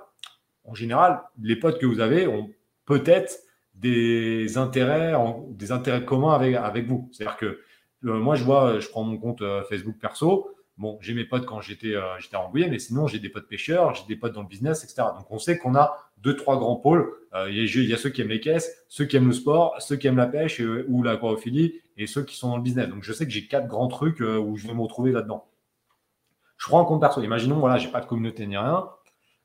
en général, les potes que vous avez ont peut-être des intérêts, des intérêts communs avec, avec vous. C'est-à-dire que euh, moi, je vois, je prends mon compte euh, Facebook perso. Bon, j'ai mes potes quand j'étais euh, j'étais à mais sinon, j'ai des potes pêcheurs, j'ai des potes dans le business, etc. Donc, on sait qu'on a deux, trois grands pôles. il, y a, ceux qui aiment les caisses, ceux qui aiment le sport, ceux qui aiment la pêche ou l'aquarophilie et ceux qui sont dans le business. Donc, je sais que j'ai quatre grands trucs où je vais me retrouver là-dedans. Je prends un compte perso. Imaginons, voilà, j'ai pas de communauté ni rien.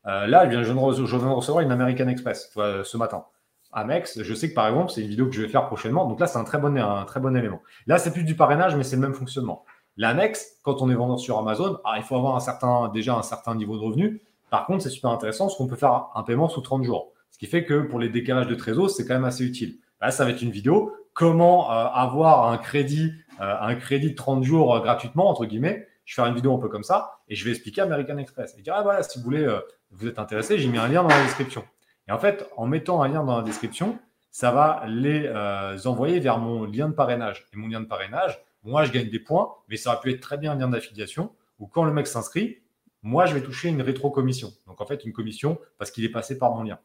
Euh, là, je viens, de recevoir une American Express ce matin. Amex, je sais que par exemple, c'est une vidéo que je vais faire prochainement. Donc là, c'est un très bon, élément. Là, c'est plus du parrainage, mais c'est le même fonctionnement. L'Amex, quand on est vendeur sur Amazon, ah, il faut avoir un certain, déjà un certain niveau de revenu. Par contre, c'est super intéressant parce qu'on peut faire un paiement sous 30 jours. Ce qui fait que pour les décalages de trésor, c'est quand même assez utile. Là, ça va être une vidéo. Comment euh, avoir un crédit, euh, un crédit de 30 jours gratuitement, entre guillemets, je vais faire une vidéo un peu comme ça et je vais expliquer American Express. Et dire, ah, voilà, si vous voulez, euh, vous êtes intéressé, j'ai mis un lien dans la description. Et en fait, en mettant un lien dans la description, ça va les euh, envoyer vers mon lien de parrainage. Et mon lien de parrainage, moi, je gagne des points, mais ça aurait pu être très bien un lien d'affiliation où quand le mec s'inscrit, moi, je vais toucher une rétro-commission. Donc, en fait, une commission parce qu'il est passé par mon lien.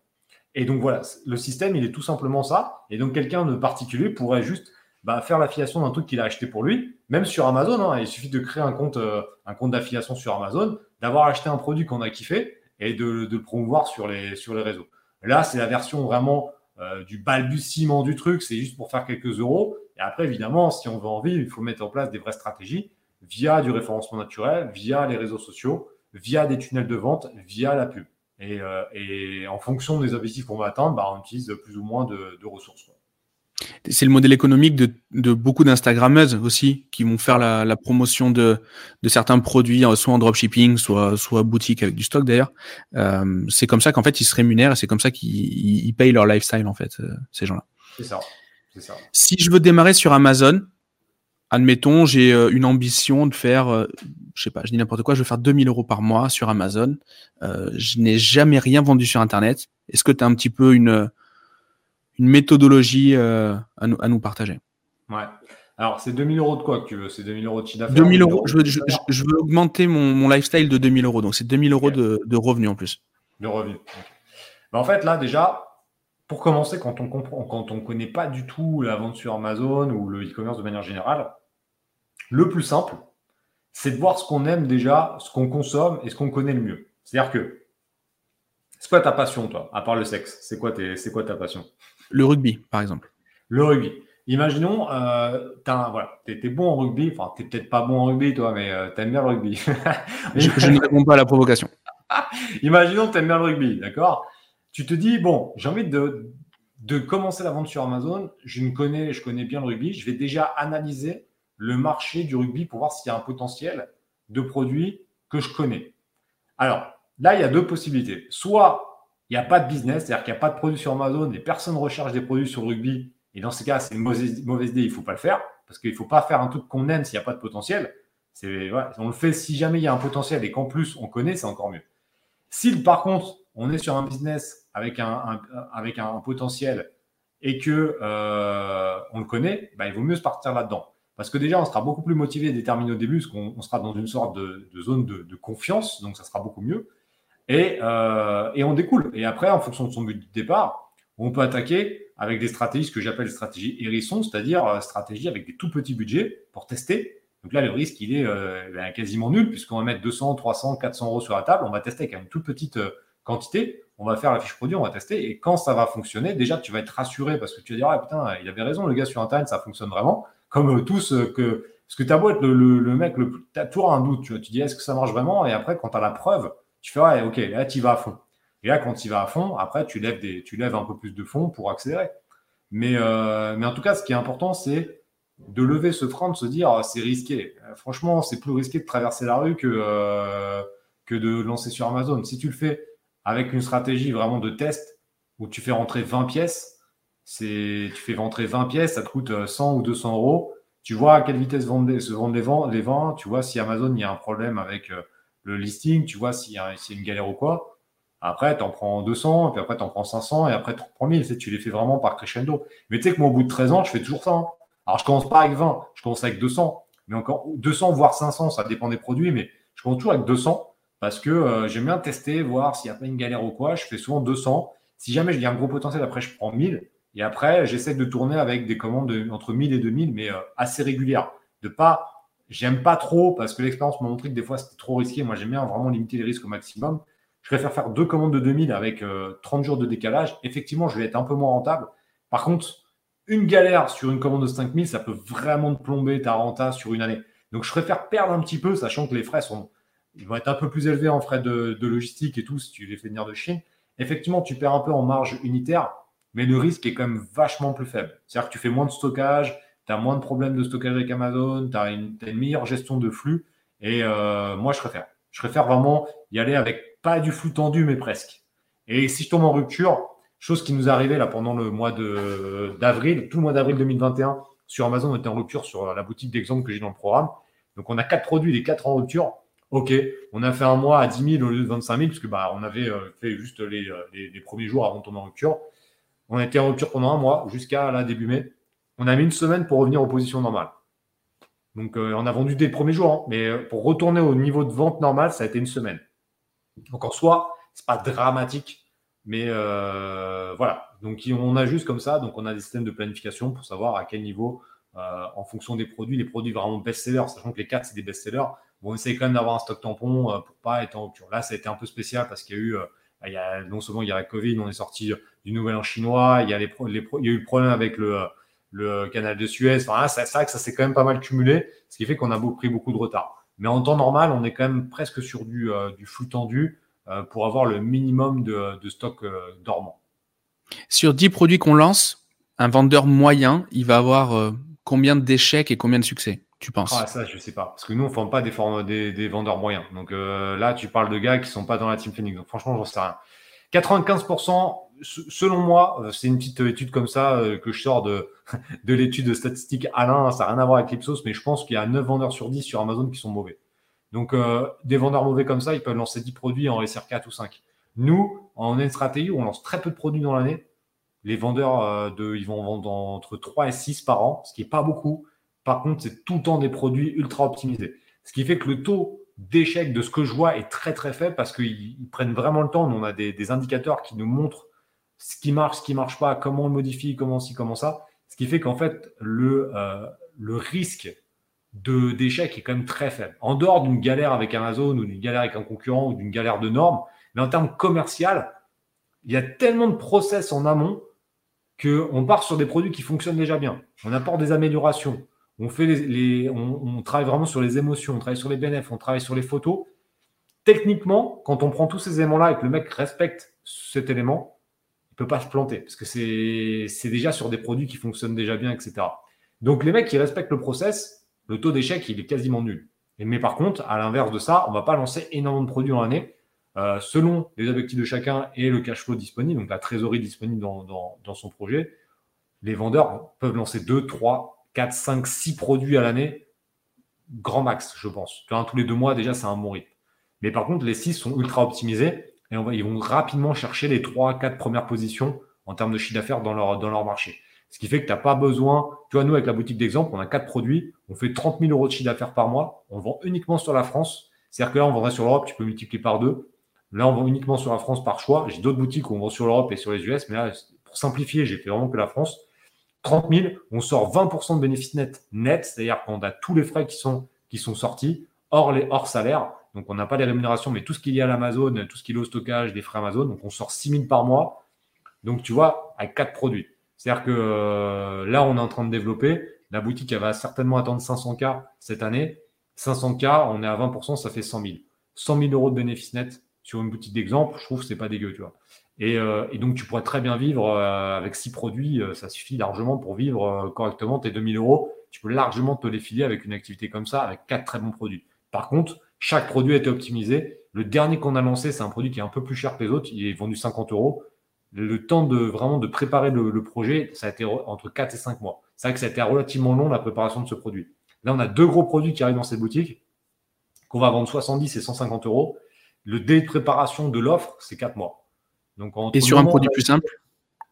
Et donc, voilà, le système, il est tout simplement ça. Et donc, quelqu'un de particulier pourrait juste bah, faire l'affiliation d'un truc qu'il a acheté pour lui, même sur Amazon. Hein, il suffit de créer un compte, euh, compte d'affiliation sur Amazon, d'avoir acheté un produit qu'on a kiffé et de, le promouvoir sur les, sur les réseaux. Là, c'est la version vraiment euh, du balbutiement du truc, c'est juste pour faire quelques euros. Et après, évidemment, si on veut en vivre, il faut mettre en place des vraies stratégies via du référencement naturel, via les réseaux sociaux, via des tunnels de vente, via la pub. Et, euh, en fonction des objectifs qu'on va atteindre, bah, on utilise plus ou moins de ressources. C'est le modèle économique de, beaucoup d'Instagrammeuses aussi qui vont faire la, promotion de, certains produits, euh, soit en dropshipping, soit, soit boutique avec du stock d'ailleurs. Euh, c'est comme ça qu'en fait ils se rémunèrent et c'est comme ça qu'ils payent leur lifestyle en fait, euh, ces gens-là. C'est ça. Si je veux démarrer sur Amazon, admettons, j'ai une ambition de faire, je sais pas, je dis n'importe quoi, je veux faire 2000 euros par mois sur Amazon. je n'ai jamais rien vendu sur Internet. Est-ce que tu as un petit peu une une méthodologie euh, à, nous, à nous partager. Ouais. Alors, c'est 2000 euros de quoi que tu veux? C'est 2000 euros de chiffre d'affaires 2000 euros. Je veux, je, veux, augmenter mon, mon, lifestyle de 2000 euros. Donc, c'est 2000 euros de, de, revenus en plus. De revenus. Ben, en fait, là, déjà, pour commencer, quand on comprend, quand on ne connaît pas du tout la vente sur Amazon ou le e-commerce de manière générale, le plus simple, c'est de voir ce qu'on aime déjà, ce qu'on consomme et ce qu'on connaît le mieux. C'est-à-dire que, c'est quoi ta passion, toi, à part le sexe? C'est quoi, quoi ta passion? Le rugby, par exemple. Le rugby. Imaginons, euh, voilà, tu es, bon en rugby, enfin, tu peut-être pas bon en rugby, toi, mais euh, tu aimes bien le rugby. je, ne réponds pas à la provocation. Imaginons que tu aimes bien le rugby, d'accord? Tu te dis, bon, j'ai envie de, de commencer la vente sur Amazon, je, ne connais, je connais bien le rugby, je vais déjà analyser le marché du rugby pour voir s'il y a un potentiel de produits que je connais. Alors, là, il y a deux possibilités. Soit il n'y a pas de business, c'est-à-dire qu'il n'y a pas de produits sur Amazon et personne ne recherche des produits sur rugby. Et dans ces cas, c'est une mauvaise, idée, il ne faut pas le faire parce qu'il ne faut pas faire un truc qu'on aime s'il n'y a pas de potentiel. on le fait si jamais il y a un potentiel et qu'en plus on connaît, c'est encore mieux. Si par contre on est sur un business avec un, avec un potentiel et que euh, on le connaît, bah, il vaut mieux se partir là-dedans. Parce que déjà, on sera beaucoup plus motivé et déterminé au début, parce qu'on sera dans une sorte de, zone de, confiance, donc ça sera beaucoup mieux. Et, euh, et, on découle. Et après, en fonction de son but de départ, on peut attaquer avec des stratégies, ce que j'appelle stratégie hérisson, c'est-à-dire euh, stratégie avec des tout petits budgets pour tester. Donc là, le risque, il est ben, quasiment nul, puisqu'on va mettre 200, 300, 400 euros sur la table. On va tester avec une toute petite quantité on va faire la fiche produit, on va tester. Et quand ça va fonctionner, déjà, tu vas être rassuré parce que tu vas dire, ah putain, il avait raison, le gars sur Internet, ça fonctionne vraiment. Comme euh, tous, euh, que, parce que tu as beau être le, mec, le, tu as toujours un doute. Tu, tu dis, est-ce que ça marche vraiment? Et après, quand tu as la preuve, tu fais, ouais, ok, là, tu vas à fond. Et là, quand tu vas à fond, après, tu lèves, des, tu lèves un peu plus de fonds pour accélérer. Mais, euh, mais en tout cas, ce qui est important, c'est de lever ce frein, de se dire, ah, c'est risqué. Franchement, c'est plus risqué de traverser la rue que, que de lancer sur Amazon. Si tu le fais avec une stratégie vraiment de test où tu fais rentrer 20 pièces, c'est tu fais rentrer 20 pièces, ça te coûte 100 euh, ou 200 euros. Tu vois à quelle vitesse se vendent les, les ventes, tu vois si Amazon il y a un problème avec euh, le listing, tu vois s'il y, a une galère ou quoi. Après, tu en prends 200, puis après, tu en prends 500, et après, tu en prends 1000. Tu les fais vraiment par crescendo. Mais tu sais que moi, au bout de 13 ans, je fais toujours ça. Hein. Alors, je commence pas avec 20, je commence avec 200. Mais encore 200, voire 500, ça dépend des produits, mais je commence toujours avec 200 parce que euh, j'aime bien tester, voir s'il n'y a pas une galère ou quoi. Je fais souvent 200. Si jamais j'ai un gros potentiel, après, je prends 1000. Et après, j'essaie de tourner avec des commandes entre 1000 et 2000, mais euh, assez régulières. De pas, j'aime pas trop parce que l'expérience m'a montré que des fois c'était trop risqué. Moi, j'aime bien vraiment limiter les risques au maximum. Je préfère faire deux commandes de 2000 avec 30 euh, jours de décalage. Effectivement, je vais être un peu moins rentable. Par contre, une galère sur une commande de 5000, ça peut vraiment te plomber ta renta sur une année. Donc, je préfère perdre un petit peu, sachant que les frais sont ils vont être un peu plus élevés en frais de, logistique et tout si tu les fais venir de Chine. Effectivement, tu perds un peu en marge unitaire, mais le risque est quand même vachement plus faible. C'est-à-dire que tu fais moins de stockage, tu as moins de problèmes de stockage avec Amazon, tu as, une meilleure gestion de flux. Et euh, moi, je préfère. Je préfère vraiment y aller avec pas du flux tendu, mais presque. Et si je tombe en rupture, chose qui nous arrivée là pendant le mois d'avril, tout le mois d'avril 2021, sur Amazon, on était en rupture sur la boutique d'exemple que j'ai dans le programme. Donc, on a quatre produits, les quatre en rupture. Ok, on a fait un mois à 10 000 au lieu de 25 000, parce que bah, on avait euh, fait juste euh, les, premiers jours avant de tomber en rupture. On été en rupture pendant un mois, jusqu'à la début mai. On a mis une semaine pour revenir aux positions normales. Donc, euh, on a vendu dès le premier jour, hein. mais pour retourner au niveau de vente normal, ça a été une semaine. Donc, en soi, c'est pas dramatique, mais voilà. Donc, on a juste comme ça, donc on a des systèmes de planification pour savoir à quel niveau, en fonction des produits, les produits vraiment best-sellers, sachant que les 4, c'est des best-sellers, on essaie quand même d'avoir un stock tampon euh, pour pas être en rupture. Là, ça a été un peu spécial parce qu'il y a eu, euh, non seulement il y a la Covid, on est sorti du nouvel an chinois, il y a eu le problème avec le, le canal de Suez. Enfin, c'est vrai que ça s'est quand même pas mal cumulé, ce qui fait qu'on a beaucoup, pris beaucoup de retard. Mais en temps normal, on est quand même presque sur du, euh, du flux tendu pour avoir le minimum de, de stock dormant. Sur 10 produits qu'on lance, un vendeur moyen, il va avoir combien d'échecs et combien de succès tu penses? Ah, ça, je sais pas. Parce que nous, on ne forme pas des, des, vendeurs moyens. Donc euh, là, tu parles de gars qui ne sont pas dans la team Phoenix. Donc franchement, j'en sais rien. 95%, selon moi, euh, c'est une petite étude comme ça euh, que je sors de, de l'étude statistique Alain. Ça n'a rien à voir avec l'Ipsos, mais je pense qu'il y a 9 vendeurs sur 10 sur Amazon qui sont mauvais. Donc, des vendeurs mauvais comme ça, ils peuvent lancer 10 produits en SR 4 ou 5. Nous, on a on lance très peu de produits dans l'année. Les vendeurs, de, ils vont vendre entre 3 et 6 par an, ce qui n'est pas beaucoup. Par contre, c'est tout le temps des produits ultra optimisés. Ce qui fait que le taux d'échec de ce que je vois est très très faible parce qu'ils prennent vraiment le temps. on a des, indicateurs qui nous montrent ce qui marche, ce qui marche pas, comment on modifie, comment ci, comment ça. Ce qui fait qu'en fait, le, euh, le risque d'échec est quand même très faible. En dehors d'une galère avec Amazon ou d'une galère avec un concurrent ou d'une galère de normes, mais en termes commercial, il y a tellement de process en amont qu'on part sur des produits qui fonctionnent déjà bien. On apporte des améliorations on, fait les, on, travaille vraiment sur les émotions, on travaille sur les bénéfices, on travaille sur les photos. Techniquement, quand on prend tous ces éléments-là et que le mec respecte cet élément, il ne peut pas se planter parce que c'est déjà sur des produits qui fonctionnent déjà bien, etc. Donc les mecs qui respectent le process, le taux d'échec, il est quasiment nul. mais par contre, à l'inverse de ça, on va pas lancer énormément de produits en année. Euh, selon les objectifs de chacun et le cash flow disponible, donc la trésorerie disponible dans, dans son projet, les vendeurs peuvent lancer 2, 3, 4, 5, 6 produits à l'année, grand max, je pense. Vois, tous les deux mois, déjà, c'est un bon rythme. Mais par contre, les 6 sont ultra optimisés et ils vont rapidement chercher les 3-4 premières positions en termes de chiffre d'affaires dans leur, dans leur marché. Ce qui fait que tu n'as pas besoin, tu vois, nous avec la boutique d'exemple, on a quatre produits, on fait 30 000 euros de chiffre d'affaires par mois, on vend uniquement sur la France. C'est-à-dire que là, on vendrait sur l'Europe, tu peux multiplier par deux. Là, on vend uniquement sur la France par choix. J'ai d'autres boutiques où on vend sur l'Europe et sur les US, mais là, pour simplifier, j'ai fait vraiment que la France. 30 000, on sort 20% de bénéfices nets, net, c'est-à-dire qu'on a tous les frais qui sont, qui sont sortis, hors, les, hors salaire. Donc, on n'a pas les rémunérations, mais tout ce qu'il y a à l'Amazon, tout ce qui est au stockage, des frais Amazon. Donc, on sort 6 000 par mois. Donc, tu vois, avec quatre produits. C'est-à-dire que euh, là, on est en train de développer. La boutique, elle va certainement attendre 500K cette année. 500K, on est à 20%, ça fait 100 000. 100 000 euros de bénéfices nets sur une boutique d'exemple, je trouve que c'est pas dégueu, tu vois. Et, euh, et, donc, tu pourrais très bien vivre euh, avec six produits, ça suffit largement pour vivre correctement tes 2000 euros. Tu peux largement te les filer avec une activité comme ça, avec quatre très bons produits. Par contre, chaque produit a été optimisé. Le dernier qu'on a lancé, c'est un produit qui est un peu plus cher que les autres. Il est vendu 50 euros le temps de vraiment de préparer le, projet, ça a été entre 4 et 5 mois. C'est vrai que ça a été relativement long la préparation de ce produit. Là, on a deux gros produits qui arrivent dans cette boutique, qu'on va vendre 70 et 150 euros. Le délai de préparation de l'offre, c'est 4 mois. Donc, et sur un produit plus simple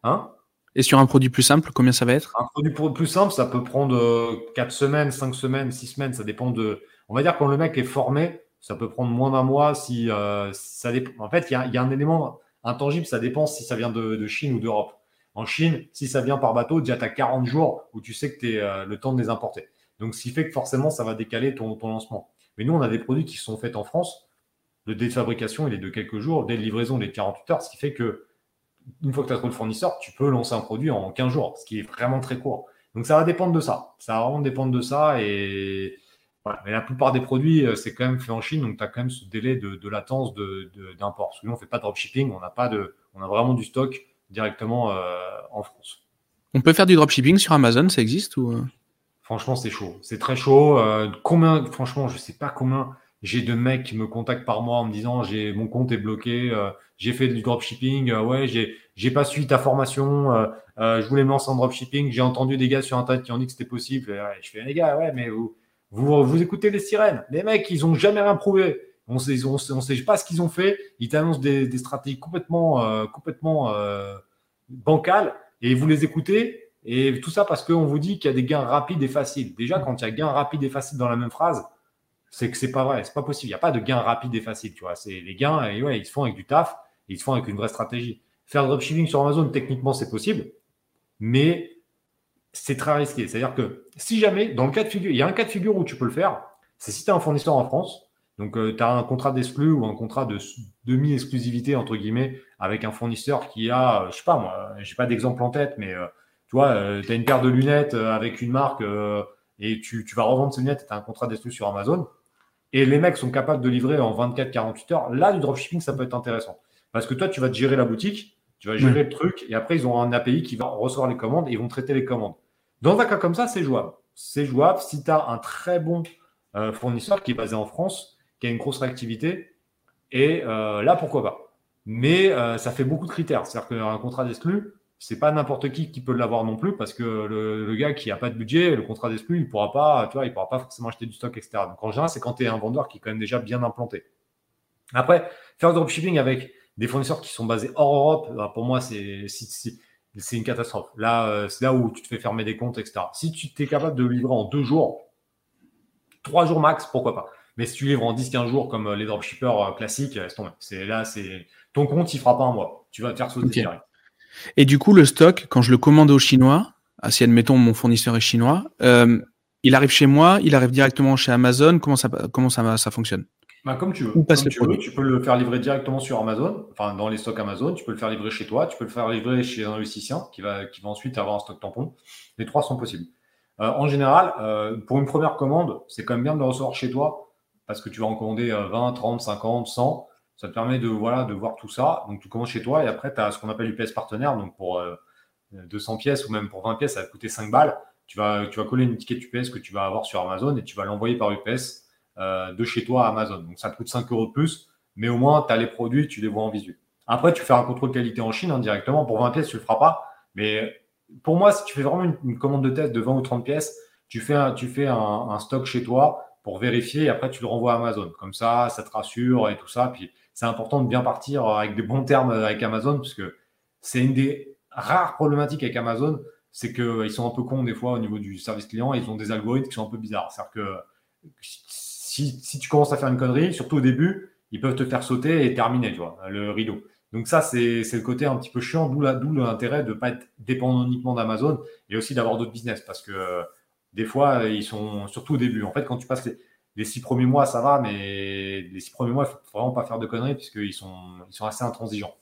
Hein? Et sur un produit plus simple, combien ça va être? Un produit plus simple, ça peut prendre 4 semaines, 5 semaines, 6 semaines, ça dépend de. On va dire quand le mec est formé, ça peut prendre moins d'un mois si, euh, ça dépend. En fait, il y, y a, un élément Intangible, ça dépend si ça vient de, Chine ou d'Europe. En Chine, si ça vient par bateau, déjà tu as 40 jours où tu sais que tu es euh, le temps de les importer. Donc, ce qui fait que forcément, ça va décaler ton, lancement. Mais nous, on a des produits qui sont faits en France. Le délai de fabrication, il est de quelques jours. Le délai de livraison, il est de 48 heures. Ce qui fait que, une fois que tu as trouvé le fournisseur, tu peux lancer un produit en 15 jours, ce qui est vraiment très court. Donc, ça va dépendre de ça. Ça va vraiment dépendre de ça. Et mais la plupart des produits, euh, c'est quand même fait en Chine, donc tu as quand même ce délai de, latence d'import. Parce que nous, on ne fait pas de dropshipping, on a, pas de, on a vraiment du stock directement euh, en France. On peut faire du dropshipping sur Amazon, ça existe ou... Euh? Franchement, c'est chaud. C'est très chaud. combien, franchement, je ne sais pas combien j'ai de mecs qui me contactent par mois en me disant j'ai mon compte est bloqué, j'ai fait du dropshipping, ouais, j'ai j'ai pas suivi ta formation, je voulais me lancer en dropshipping, j'ai entendu des gars sur internet qui ont dit que c'était possible. je fais les gars, ouais, mais vous, vous, vous écoutez les sirènes. Les mecs, ils n'ont jamais rien prouvé. On sait, on sait, pas ce qu'ils ont fait. Ils t'annoncent des, stratégies complètement, euh, complètement euh, bancales et vous les écoutez. Et tout ça parce qu'on vous dit qu'il y a des gains rapides et faciles. Déjà, quand il y a gains rapides et faciles dans la même phrase, c'est que c'est pas vrai, c'est pas possible. Il n'y a pas de gains rapides et faciles, tu vois. C'est les gains, ils se font avec du taf, ils se font avec une vraie stratégie. Faire dropshipping sur Amazon, techniquement, c'est possible, mais c'est très risqué. C'est-à-dire que si jamais, dans le cas de figure, il y a un cas de figure où tu peux le faire, c'est si tu as un fournisseur en France, donc euh, tu as un contrat d'exclus ou un contrat de demi-exclusivité, entre guillemets, avec un fournisseur qui a, euh, je sais pas moi, j'ai pas d'exemple en tête, mais euh, tu vois, tu as une paire de lunettes avec une marque et tu, vas revendre ces lunettes et tu as un contrat d'exclus sur Amazon. Et les mecs sont capables de livrer en 24-48 heures. Là, du dropshipping, ça peut être intéressant. Parce que toi, tu vas te gérer la boutique, tu vas gérer le truc, et après, ils ont un API qui va recevoir les commandes et ils vont traiter les commandes. Dans un cas comme ça, c'est jouable. C'est jouable si tu as un très bon euh, fournisseur qui est basé en France, qui a une grosse réactivité. Et euh, là, pourquoi pas. Mais euh, ça fait beaucoup de critères. C'est-à-dire qu'un contrat d'exclus, c'est pas n'importe qui qui peut l'avoir non plus parce que le, gars qui n'a pas de budget, le contrat d'exclus, il pourra pas, tu vois, il pourra pas forcément acheter du stock, etc. Donc en général, c'est quand tu es un vendeur qui est quand même déjà bien implanté. Après, faire du dropshipping avec des fournisseurs qui sont basés hors Europe, bah, pour moi, c'est c'est une catastrophe. Là, euh, c'est là où tu te fais fermer des comptes, etc. Si tu es capable de livrer en deux jours, trois jours max, pourquoi pas. Mais si tu livres en 10-15 jours comme euh, les dropshippers euh, classiques, C'est là, c'est ton compte, il fera pas un mois. Tu vas te faire sauter direct. Et du coup, le stock, quand je le commande au Chinois, ah, si admettons mon fournisseur est chinois, il arrive chez moi, il arrive directement chez Amazon. Comment ça, comment ça, ça fonctionne? Bah, comme tu veux. tu, peux le faire livrer directement sur Amazon, enfin dans les stocks Amazon. Tu peux le faire livrer chez toi. Tu peux le faire livrer chez un investisseur qui va, qui va ensuite avoir un stock tampon. Les trois sont possibles. Euh, en général, euh, pour une première commande, c'est quand même bien de le recevoir chez toi parce que tu vas en commander 20, 30, 50, 100. Ça te permet de, voilà, de voir tout ça. Donc, tu commandes chez toi et après, tu as ce qu'on appelle UPS partenaire. Donc, pour 200 euh, pièces ou même pour 20 pièces, ça va te coûter 5 balles. Tu vas, tu vas coller une étiquette UPS que tu vas avoir sur Amazon et tu vas l'envoyer par UPS euh, de chez toi à Amazon. Donc ça te coûte 5 euros de plus, mais au moins tu as les produits, tu les vois en visu. Après, tu fais un contrôle qualité en Chine. Hein, pour 20 pièces, tu le feras pas. Mais pour moi, si tu fais vraiment une, commande de test de 20 ou 30 pièces, tu fais un, tu fais un, stock chez toi pour vérifier et après tu le renvoies à Amazon. Comme ça, ça te rassure et tout ça. Puis c'est important de bien partir avec des bons termes avec Amazon, parce que c'est une des rares problématiques avec Amazon, c'est qu'ils sont un peu cons des fois au niveau du service client, ils ont des algorithmes qui sont un peu bizarres. C'est-à-dire que si, si, tu commences à faire une connerie, surtout au début, ils peuvent te faire sauter et terminer, tu vois, le rideau. Donc ça, c'est le côté un petit peu chiant, d'où l'intérêt de ne pas être dépendant uniquement d'Amazon et aussi d'avoir d'autres business, parce que euh, des fois, ils sont surtout au début. En fait, quand tu passes les, six premiers mois, ça va, mais les six premiers mois, il ne faut vraiment pas faire de conneries, puisqu'ils sont, sont assez intransigeants.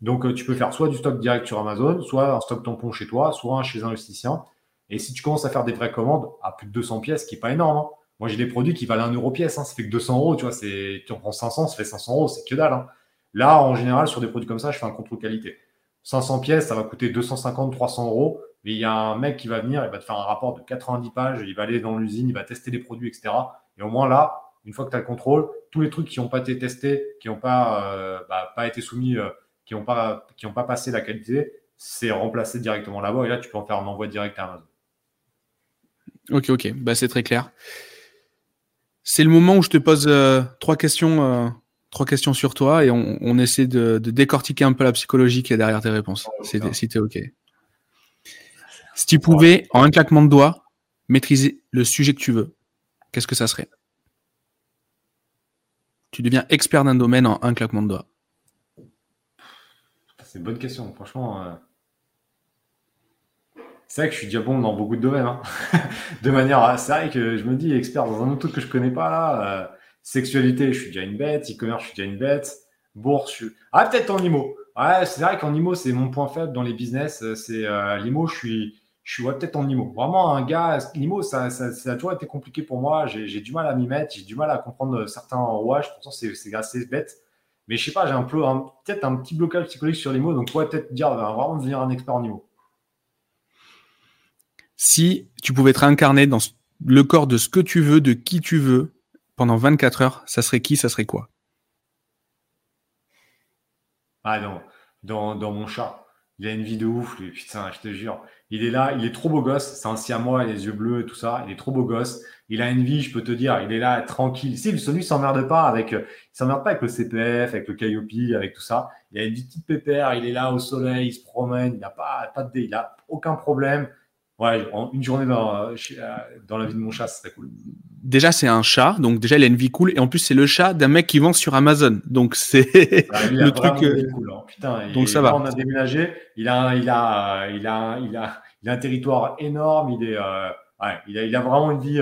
Donc, euh, tu peux faire soit du stock direct sur Amazon, soit un stock tampon chez toi, soit un chez un investisseur. Et si tu commences à faire des vraies commandes à plus de 200 pièces, ce qui n'est pas énorme, hein, moi, j'ai des produits qui valent 1 euro pièce. Hein. Ça fait que 200 euros. Tu vois, tu en prends 500, ça fait 500 euros. C'est que dalle. Hein. Là, en général, sur des produits comme ça, je fais un contrôle qualité. 500 pièces, ça va coûter 250, 300 euros. Mais il y a un mec qui va venir, il va te faire un rapport de 90 pages, il va aller dans l'usine, il va tester les produits, etc. Et au moins là, une fois que tu as le contrôle, tous les trucs qui n'ont pas été testés, qui n'ont pas, euh, bah, pas été soumis, euh, qui n'ont pas, qui pas passé la qualité, c'est remplacé directement là-bas. Et là, tu peux en faire un envoi direct à Amazon. Ok, ok, bah, c'est très clair. C'est le moment où je te pose euh, trois questions, trois questions sur toi et on, essaie de, décortiquer un peu la psychologie qui est derrière tes réponses. Oh, si tu es ok. Si tu pouvais, en un claquement de doigts, maîtriser le sujet que tu veux, qu'est-ce que ça serait? Tu deviens expert d'un domaine en un claquement de doigts. C'est une bonne question. Franchement, euh, c'est vrai que je suis déjà bon dans beaucoup de domaines. Hein. de manière, c'est vrai que je me dis expert dans un autre truc que je connais pas là. Euh, sexualité, je suis déjà une bête. E-commerce, je suis déjà une bête. Bourse, je suis... ah peut-être en IMO. Ouais, c'est vrai qu'en IMO, c'est mon point faible dans les business. Euh, c'est euh, l'IMO, je suis, je suis peut-être en IMO. Vraiment un gars, l'IMO, ça, ça, ça, a toujours été compliqué pour moi. J'ai du mal à m'y mettre. J'ai du mal à comprendre certains rouages. Pourtant, c'est assez bête. Mais je sais pas, j'ai un peu, peut-être un petit blocage psychologique sur l'IMO. Donc, pourrais peut-être dire, bah, vraiment devenir un expert en IMO si tu pouvais te réincarner dans le corps de ce que tu veux, de qui tu veux, pendant 24 heures, ça serait qui, ça serait quoi? Ah non, dans, dans, mon chat. Il a une vie de ouf, lui. putain, je te jure. Il est là, il est trop beau gosse, c'est un siamois, les yeux bleus et tout ça, il est trop beau gosse. Il a une vie, je peux te dire, il est là tranquille. Si, celui s'emmerde pas avec, il s'emmerde pas avec le CPF, avec le Calliope, avec tout ça. Il a une petite pépère, il est là au soleil, il se promène, il n'a pas, pas de, il a aucun problème. Ouais, une journée dans, euh, euh, dans la vie de mon chat, c'est cool. Déjà, c'est un chat, donc déjà, il a une vie cool. Et en plus, c'est le chat d'un mec qui vend sur Amazon. Donc, c'est le truc. Euh, cool, hein. Putain, donc, ça va. On a déménagé. Il a, il, a, il, a, il, a, il a un territoire énorme. Il, est, ouais, il, a, il a vraiment une vie,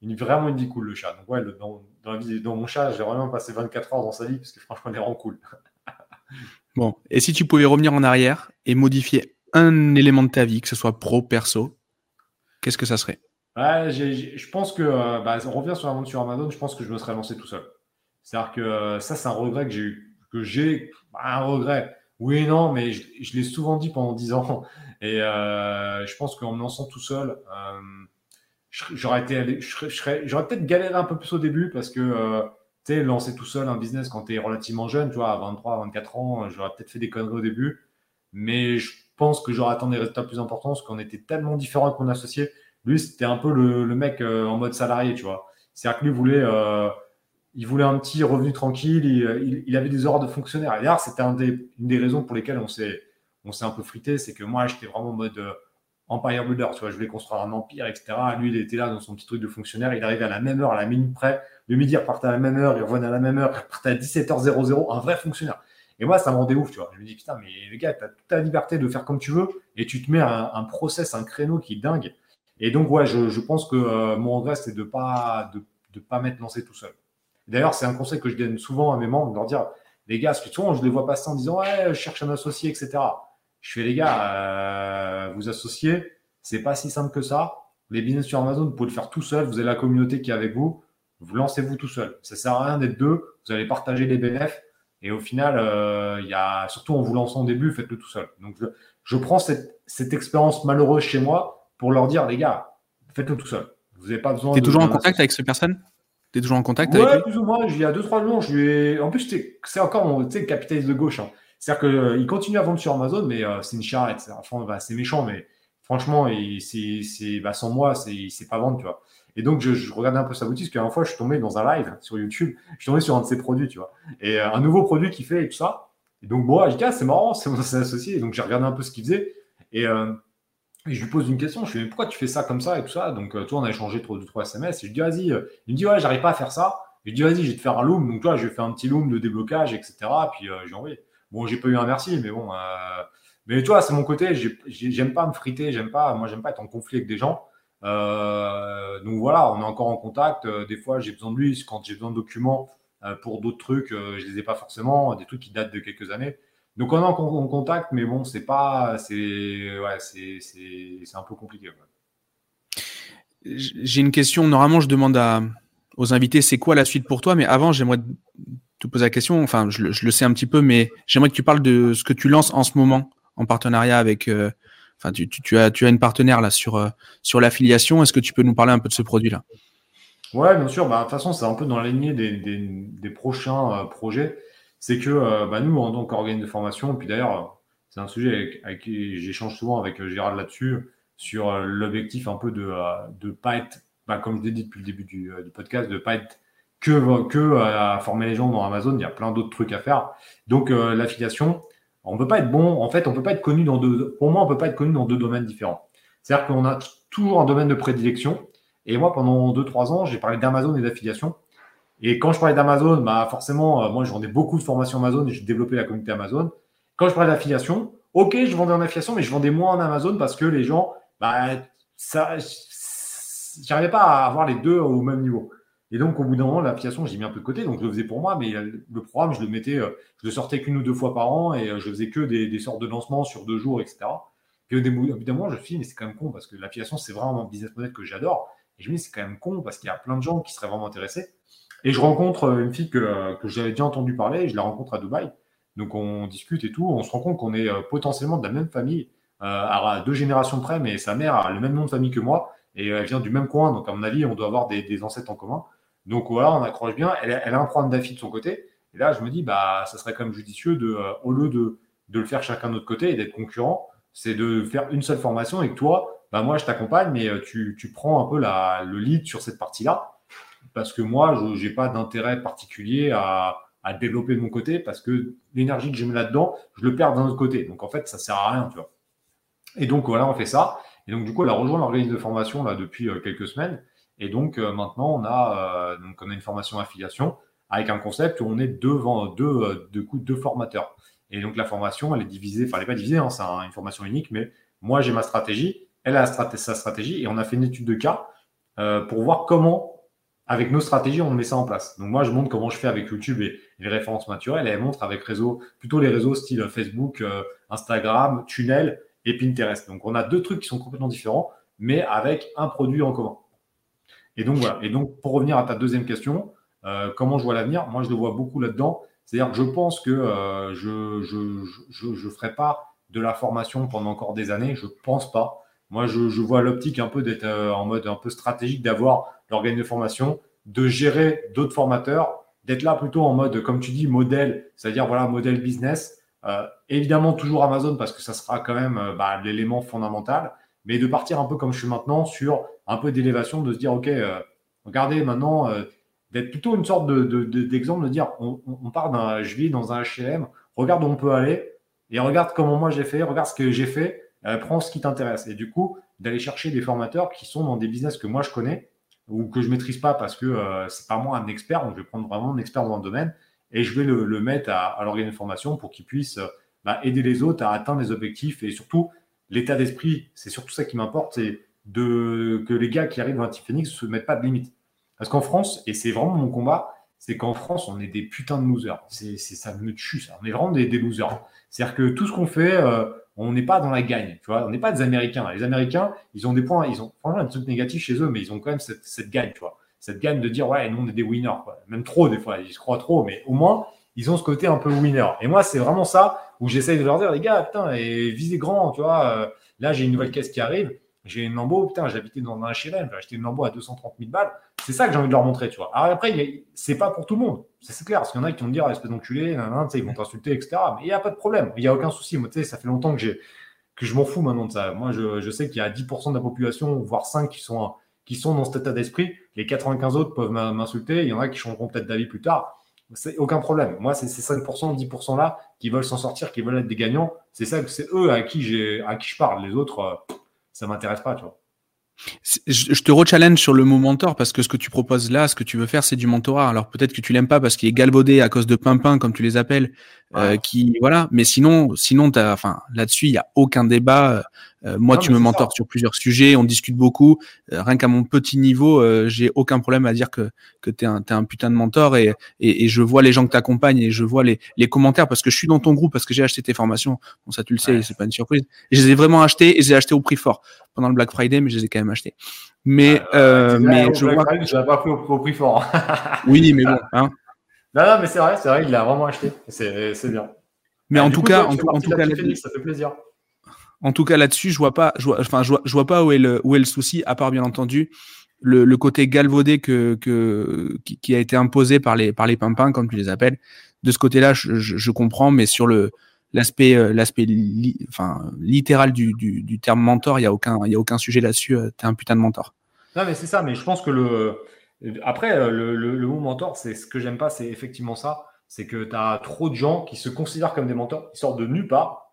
une, vraiment une vie cool, le chat. Donc, ouais, dans, dans, la vie, dans mon chat, j'ai vraiment passé 24 heures dans sa vie parce que franchement, il est vraiment cool. bon, et si tu pouvais revenir en arrière et modifier un élément de ta vie, que ce soit pro, perso, qu'est-ce que ça serait? Je pense que, euh, bah, on revient sur la vente sur Amazon, je pense que je me serais lancé tout seul. C'est-à-dire que euh, ça, c'est un regret que j'ai eu. Que j'ai, bah, un regret. Oui et non, mais je, l'ai souvent dit pendant 10 ans. Et euh, je pense qu'en me lançant tout seul, j'aurais été, j'aurais peut-être galéré un peu plus au début parce que, tu sais, lancer tout seul un business quand tu es relativement jeune, tu vois, à 23, 24 ans, j'aurais peut-être fait des conneries au début. Mais je pense que j'aurais attendu des résultats plus importants parce qu'on était tellement différents avec mon associé. Lui, c'était un peu le, mec euh, en mode salarié, tu vois. C'est-à-dire que lui voulait, euh, il voulait un petit revenu tranquille, il, avait des horaires de fonctionnaire. Et d'ailleurs, c'était une des raisons pour lesquelles on s'est, on s'est un peu frité, c'est que moi, j'étais vraiment en mode euh, empire builder, tu vois. Je voulais construire un empire, etc. Lui, il était là dans son petit truc de fonctionnaire. Il arrivait à la même heure, à la minute près. Le midi, il repartait à la même heure, il revenait à la même heure, il repartait à 17h00, un vrai fonctionnaire. Et moi, ça me rendait ouf, tu vois. Je me dis, putain, mais les gars, tu as toute ta liberté de faire comme tu veux et tu te mets un, process, un créneau qui est dingue. Et donc, ouais, je, pense que euh, mon regret, c'est de ne pas, de, pas m'être lancé tout seul. D'ailleurs, c'est un conseil que je donne souvent à mes membres, de leur dire, les gars, parce que souvent, je les vois passer en disant, ouais, je cherche un associé, etc. Je fais, les gars, euh, vous associer, c'est pas si simple que ça. Les business sur Amazon, vous pouvez le faire tout seul. Vous avez la communauté qui est avec vous. Vous lancez-vous tout seul. Ça sert à rien d'être deux. Vous allez partager les bénéfices. Et au final, euh, il y a, surtout en vous lançant au début, faites-le tout seul. Donc, je, prends cette, cette, expérience malheureuse chez moi pour leur dire, les gars, faites-le tout seul. Vous n'avez pas besoin. Tu es toujours en contact avec cette personne Tu es toujours en contact ouais, avec lui plus ou moins. Il y a 2-3 jours, je lui ai... En plus, c'est encore mon capitaliste de gauche. Hein. C'est-à-dire qu'il euh, continue à vendre sur Amazon, mais euh, c'est une charrette. Enfin, bah, c'est méchant, mais franchement, c'est bah, sans moi, c'est ne sait pas vendre, tu vois. Et donc, je, regardais un peu sa boutique, parce qu'à la fois, je suis tombé dans un live sur YouTube, je suis tombé sur un de ses produits, tu vois. Et euh, un nouveau produit qu'il fait et tout ça. Et donc, bon, je dis, ah, c'est marrant, c'est mon associé. Et donc, j'ai regardé un peu ce qu'il faisait. Euh, et, je lui pose une question, je lui dis, pourquoi tu fais ça comme ça et tout ça? Donc, toi, on a échangé 2 trois SMS. Et je lui dis, vas-y, il me dit, ouais, j'arrive pas à faire ça. Je lui dis, vas-y, je vais te faire un loom. Donc, toi, je vais faire un petit loom de déblocage, etc. Puis, j'ai envoyé. Bon, j'ai pas eu un merci, mais bon. mais toi, c'est mon côté, j'aime pas me friter, j'aime pas, moi, j'aime pas être en conflit avec des gens. Euh, donc voilà, on est encore en contact. Euh, des fois, j'ai besoin de lui quand j'ai besoin de documents euh, pour d'autres trucs, je les ai pas forcément, des trucs qui datent de quelques années. Donc on est en, contact, mais bon, c'est pas, c'est ouais, c'est un peu compliqué. J'ai une question. Normalement, je demande aux invités, c'est quoi la suite pour toi? Mais avant, j'aimerais te poser la question. Enfin, je, le sais un petit peu, mais j'aimerais que tu parles de ce que tu lances en ce moment en partenariat avec Tu, as, une partenaire là sur, euh, sur l'affiliation. Est-ce que tu peux nous parler un peu de ce produit-là? Ouais, bien sûr. Bah, de toute façon, c'est un peu dans la lignée des, prochains euh, projets. C'est que euh, bah, nous, en tant de formation, puis d'ailleurs, c'est un sujet avec, qui j'échange souvent avec Gérald là-dessus, sur l'objectif un peu de ne pas être, bah, comme je l'ai dit depuis le début du, podcast, de ne pas être que, que à former les gens dans Amazon. Il y a plein d'autres trucs à faire. Donc, l'affiliation, on peut pas être bon, en fait, on peut pas être connu dans deux, pour moi, on peut pas être connu dans deux domaines différents. C'est-à-dire qu'on a toujours un domaine de prédilection. Et moi, pendant deux, trois ans, j'ai parlé d'Amazon et d'affiliation. Et quand je parlais d'Amazon, bah, forcément, euh, moi, je vendais beaucoup de formations Amazon et j'ai développé la communauté Amazon. Quand je parlais d'affiliation, ok, je vendais en affiliation, mais je vendais moins en Amazon parce que les gens, bah, ça, j'arrivais pas à avoir les deux au même niveau. Et donc, au bout d'un moment, l'application, j'ai mis un peu de côté. Donc, je le faisais pour moi, mais le programme, je le mettais, euh, je le sortais qu'une ou deux fois par an et euh, je faisais que des, sortes de lancements sur deux jours, etc. Puis, au bout d'un moment, je me suis dit, mais c'est quand même con parce que l'application, c'est vraiment un business model que j'adore. Et je me dis, c'est quand même con parce qu'il y a plein de gens qui seraient vraiment intéressés. Et je rencontre euh, une fille que, que j'avais déjà entendu parler, je la rencontre à Dubaï. Donc, on discute et tout. On se rend compte qu'on est potentiellement de la même famille, à deux générations près, mais sa mère a le même nom de famille que moi et elle vient du même coin. Donc, à mon avis, on doit avoir des ancêtres en commun. Donc voilà, on accroche bien. Elle, a un programme d'affi de son côté. Et là, je me dis, bah, ça serait quand même judicieux de, euh, au lieu de, le faire chacun de notre côté et d'être concurrent, c'est de faire une seule formation et que toi, bah, moi, je t'accompagne, mais euh, tu, prends un peu le lead sur cette partie-là. Parce que moi, je n'ai pas d'intérêt particulier à, développer de mon côté parce que l'énergie que je mets là-dedans, je le perds d'un autre côté. Donc en fait, ça sert à rien, tu vois. Et donc voilà, on fait ça. Et donc du coup, elle a rejoint l'organisme de formation là depuis euh, quelques semaines. Et donc euh, maintenant, on a, euh, donc on a une formation affiliation avec un concept où on est devant deux, euh, deux, formateurs. Et donc la formation, elle est divisée, enfin elle n'est pas divisée, hein, c'est une formation unique, mais moi j'ai ma stratégie, elle a sa stratégie, et on a fait une étude de cas pour voir comment, avec nos stratégies, on met ça en place. Donc moi je montre comment je fais avec YouTube et, les références naturelles, et elle montre avec réseau, plutôt les réseaux style Facebook, Instagram, Tunnel et Pinterest. Donc on a deux trucs qui sont complètement différents, mais avec un produit en commun. Et donc voilà. Et donc pour revenir à ta deuxième question, euh, comment je vois l'avenir? Moi, je le vois beaucoup là-dedans. C'est-à-dire que je pense que euh, je ne je, ferai pas de la formation pendant encore des années. Je pense pas. Moi, je, vois l'optique un peu d'être euh, en mode un peu stratégique, d'avoir l'organisme de formation, de gérer d'autres formateurs, d'être là plutôt en mode, comme tu dis, modèle, c'est-à-dire voilà, modèle business. évidemment, toujours Amazon parce que ça sera quand même bah, l'élément fondamental, mais de partir un peu comme je suis maintenant sur un peu d'élévation, de se dire, OK, euh, regardez maintenant, euh, d'être plutôt une sorte d'exemple, de, de, dire, on, part d'un, je vis dans un HLM, regarde où on peut aller, et regarde comment moi j'ai fait, regarde ce que j'ai fait, euh, prends ce qui t'intéresse. Et du coup, d'aller chercher des formateurs qui sont dans des business que moi je connais ou que je maîtrise pas parce que c'est pas moi un expert, donc je vais prendre vraiment un expert dans le domaine et je vais le, mettre à, à l'organisme de formation pour qu'il puisse bah, aider les autres à atteindre les objectifs et surtout l'état d'esprit, c'est surtout ça qui m'importe, c'est de, que les gars qui arrivent dans la Phoenix ne se mettent pas de limites. Parce qu'en France, et c'est vraiment mon combat, c'est qu'en France, on est des putains de losers. C'est, ça me tue, ça. On est vraiment des, losers. C'est-à-dire que tout ce qu'on fait, euh, on n'est pas dans la gagne. Tu vois, on n'est pas des Américains. Les Américains, ils ont des points, ils ont franchement un truc négatif chez eux, mais ils ont quand même cette, cette gagne, tu vois. Cette gagne de dire, ouais, nous, on est des winners. Même trop, des fois. Ils se croient trop, mais au moins, ils ont ce côté un peu winner. Et moi, c'est vraiment ça où j'essaye de leur dire, les gars, putain, et visez grand, tu vois. Euh, là, j'ai une nouvelle caisse qui arrive. J'ai une Lambo, putain, j'habitais dans un HLM, j'ai acheté une Lambo à 230 000 balles. C'est ça que j'ai envie de leur montrer, tu vois. Alors après, c'est pas pour tout le monde, c'est clair, parce qu'il y en a qui vont me dire, espèce d'enculé, ils vont t'insulter, etc. Mais il n'y a pas de problème, il n'y a aucun souci. Moi, tu sais, ça fait longtemps que, que je m'en fous maintenant de ça. Moi, je, sais qu'il y a 10% de la population, voire 5 qui sont, qui sont dans cet état d'esprit. Les 95 autres peuvent m'insulter. Il y en a qui changeront peut-être d'avis plus tard. C'est aucun problème. Moi, c'est ces 5%, 10% là qui veulent s'en sortir, qui veulent être des gagnants. C'est ça, c'est eux à qui à qui je parle. Les autres, euh, ça m'intéresse pas, tu vois. Je te re-challenge sur le mot mentor parce que ce que tu proposes là, ce que tu veux faire, c'est du mentorat. Alors peut-être que tu l'aimes pas parce qu'il est galvaudé à cause de pimpin, comme tu les appelles, euh, qui voilà. Mais sinon, sinon, enfin là-dessus, il y a aucun débat. Euh, moi, tu me mentors sur plusieurs sujets, on discute beaucoup. Euh, rien qu'à mon petit niveau, euh, j'ai aucun problème à dire que que t'es un, es un putain de mentor et, et, et je vois les gens que t'accompagnent et je vois les, les commentaires parce que je suis dans ton groupe parce que j'ai acheté tes formations. Bon, ça tu le sais, c'est pas une surprise. Et je les ai vraiment achetées et j'ai acheté au prix fort pendant le Black Friday, mais je les ai quand même achetés. Mais euh, mais je vois. je l'ai pas pris au, prix fort. oui, mais bon. Hein. Non, non, mais c'est vrai, c'est vrai, il l'a vraiment acheté. C'est bien. Mais en, tout cas, en, tout, en tout cas, ça fait plaisir. En tout cas, là-dessus, je vois pas, je vois, enfin, je vois, je vois pas où est le, où est le souci, à part bien entendu le, le côté galvaudé que, que qui, qui, a été imposé par les, par les pimpins, comme tu les appelles. De ce côté-là, je, je, je, comprends, mais sur le l'aspect, euh, enfin, littéral du, du, du, terme mentor, il y a aucun, il y a aucun sujet là-dessus. Euh, t'es un putain de mentor. Non, mais c'est ça. Mais je pense que le, après, euh, le, mot mentor, c'est ce que j'aime pas, c'est effectivement ça. C'est que tu as trop de gens qui se considèrent comme des mentors, ils sortent de nulle part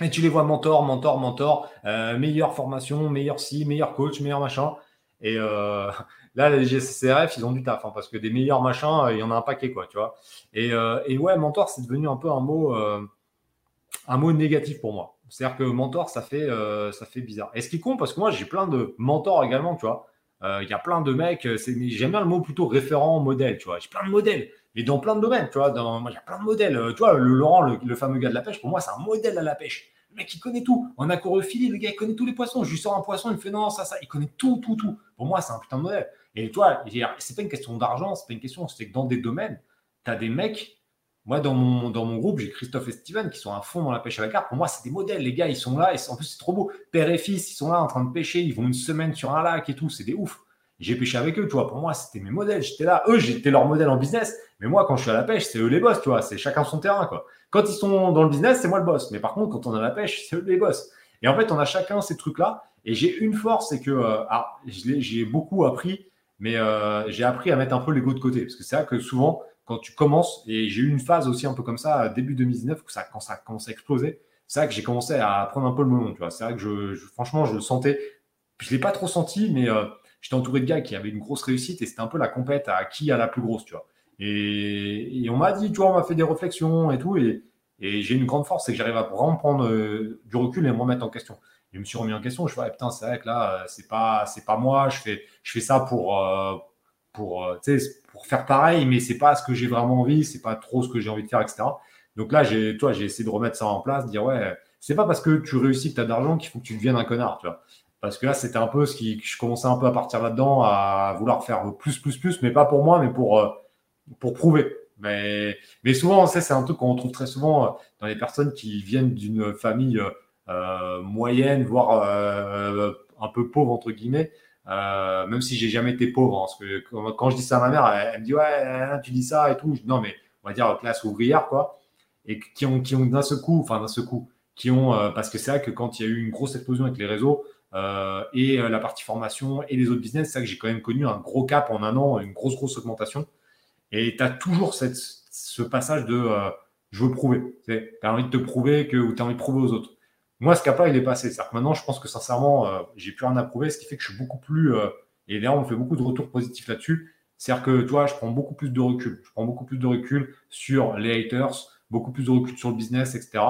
et tu les vois mentor, mentor, mentor, euh, meilleure formation, meilleur si, meilleur coach, meilleur machin. Et euh, là, les GCCRF, ils ont du taf, hein, parce que des meilleurs machins, il y en a un paquet, quoi, tu vois. Et, ouais, mentor, c'est devenu un peu un mot, un mot négatif pour moi. C'est-à-dire que mentor, ça fait, ça fait bizarre. Et ce qui compte, parce que moi, j'ai plein de mentors également, tu vois. Il y a plein de mecs, j'aime bien le mot plutôt référent, modèle, tu vois. J'ai plein de modèles mais dans plein de domaines, tu vois. Moi, il y a plein de modèles. Tu vois, le Laurent, le, fameux gars de la pêche, pour moi, c'est un modèle à la pêche. Le mec, il connaît tout. En aquarophilie, le gars, il connaît tous les poissons. Je lui sors un poisson, il me fait non, ça, ça. Il connaît tout, tout, tout. Pour moi, c'est un putain de modèle. Et toi, c'est pas une question d'argent, c'est pas une question, c'est que dans des domaines, tu as des mecs. Moi, dans mon, dans mon groupe, j'ai Christophe et Steven qui sont à fond dans la pêche à la carte. Pour moi, c'est des modèles. Les gars, ils sont là. Et en plus, c'est trop beau. Père et fils, ils sont là en train de pêcher. Ils vont une semaine sur un lac et tout. C'est des ouf. J'ai pêché avec eux, tu vois. Pour moi, c'était mes modèles. J'étais là. Eux, j'étais leur modèle en business. Mais moi, quand je suis à la pêche, c'est eux les boss, tu vois. C'est chacun son terrain, quoi. Quand ils sont dans le business, c'est moi le boss. Mais par contre, quand on a la pêche, c'est eux les boss. Et en fait, on a chacun ces trucs-là. Et j'ai une force, c'est que euh, j'ai beaucoup appris, mais euh, j'ai appris à mettre un peu l'ego de côté. Parce que c'est vrai que souvent, quand tu commences, et j'ai eu une phase aussi un peu comme ça, début 2019, ça, quand ça à exploser, c'est vrai que j'ai commencé à prendre un peu le moment. Tu vois. C'est vrai que je, franchement, je le sentais. Je ne l'ai pas trop senti, mais euh, j'étais entouré de gars qui avaient une grosse réussite et c'était un peu la compète à qui a la plus grosse, tu vois. Et, on m'a dit, tu vois, on m'a fait des réflexions et tout. Et, j'ai une grande force, c'est que j'arrive à vraiment prendre euh, du recul et me remettre en question. je me suis remis en question. Je suis dit, putain, c'est vrai que là, euh, c'est pas, c'est pas moi. Je fais, je fais ça pour, pour, pour faire pareil, mais c'est pas ce que j'ai vraiment envie. C'est pas trop ce que j'ai envie de faire, etc. Donc là, j'ai, toi, j'ai essayé de remettre ça en place, de dire, ouais, c'est pas parce que tu réussis que tu as d'argent qu'il faut que tu deviennes un connard, tu vois. Parce que là, c'était un peu ce qui, je commençais un peu à partir là-dedans, à vouloir faire plus, plus, plus, mais pas pour moi, mais pour, pour prouver. Mais, mais souvent, c'est un truc qu'on trouve très souvent euh, dans les personnes qui viennent d'une famille euh, moyenne, voire euh, un peu pauvre, entre guillemets. Euh, même si j'ai jamais été pauvre, hein, parce que quand, je dis ça à ma mère, elle, me dit ouais, tu dis ça et tout. Non, mais on va dire classe ouvrière, quoi. Et qui ont, qui ont d'un seul coup, enfin d'un seul coup, qui ont, parce que c'est vrai que quand il y a eu une grosse explosion avec les réseaux et la partie formation et les autres business, c'est vrai que j'ai quand même connu un gros cap en un an, une grosse, grosse augmentation. Et tu as toujours cette, ce passage de euh, je veux prouver. Tu as envie de te prouver que, ou tu as envie de prouver aux autres. Moi, ce cap-là, il est passé. cest que maintenant, je pense que sincèrement, euh, j'ai plus rien à prouver, ce qui fait que je suis beaucoup plus. Euh, et d'ailleurs, on fait beaucoup de retours positifs là-dessus. C'est-à-dire que, toi, je prends beaucoup plus de recul. Je prends beaucoup plus de recul sur les haters, beaucoup plus de recul sur le business, etc.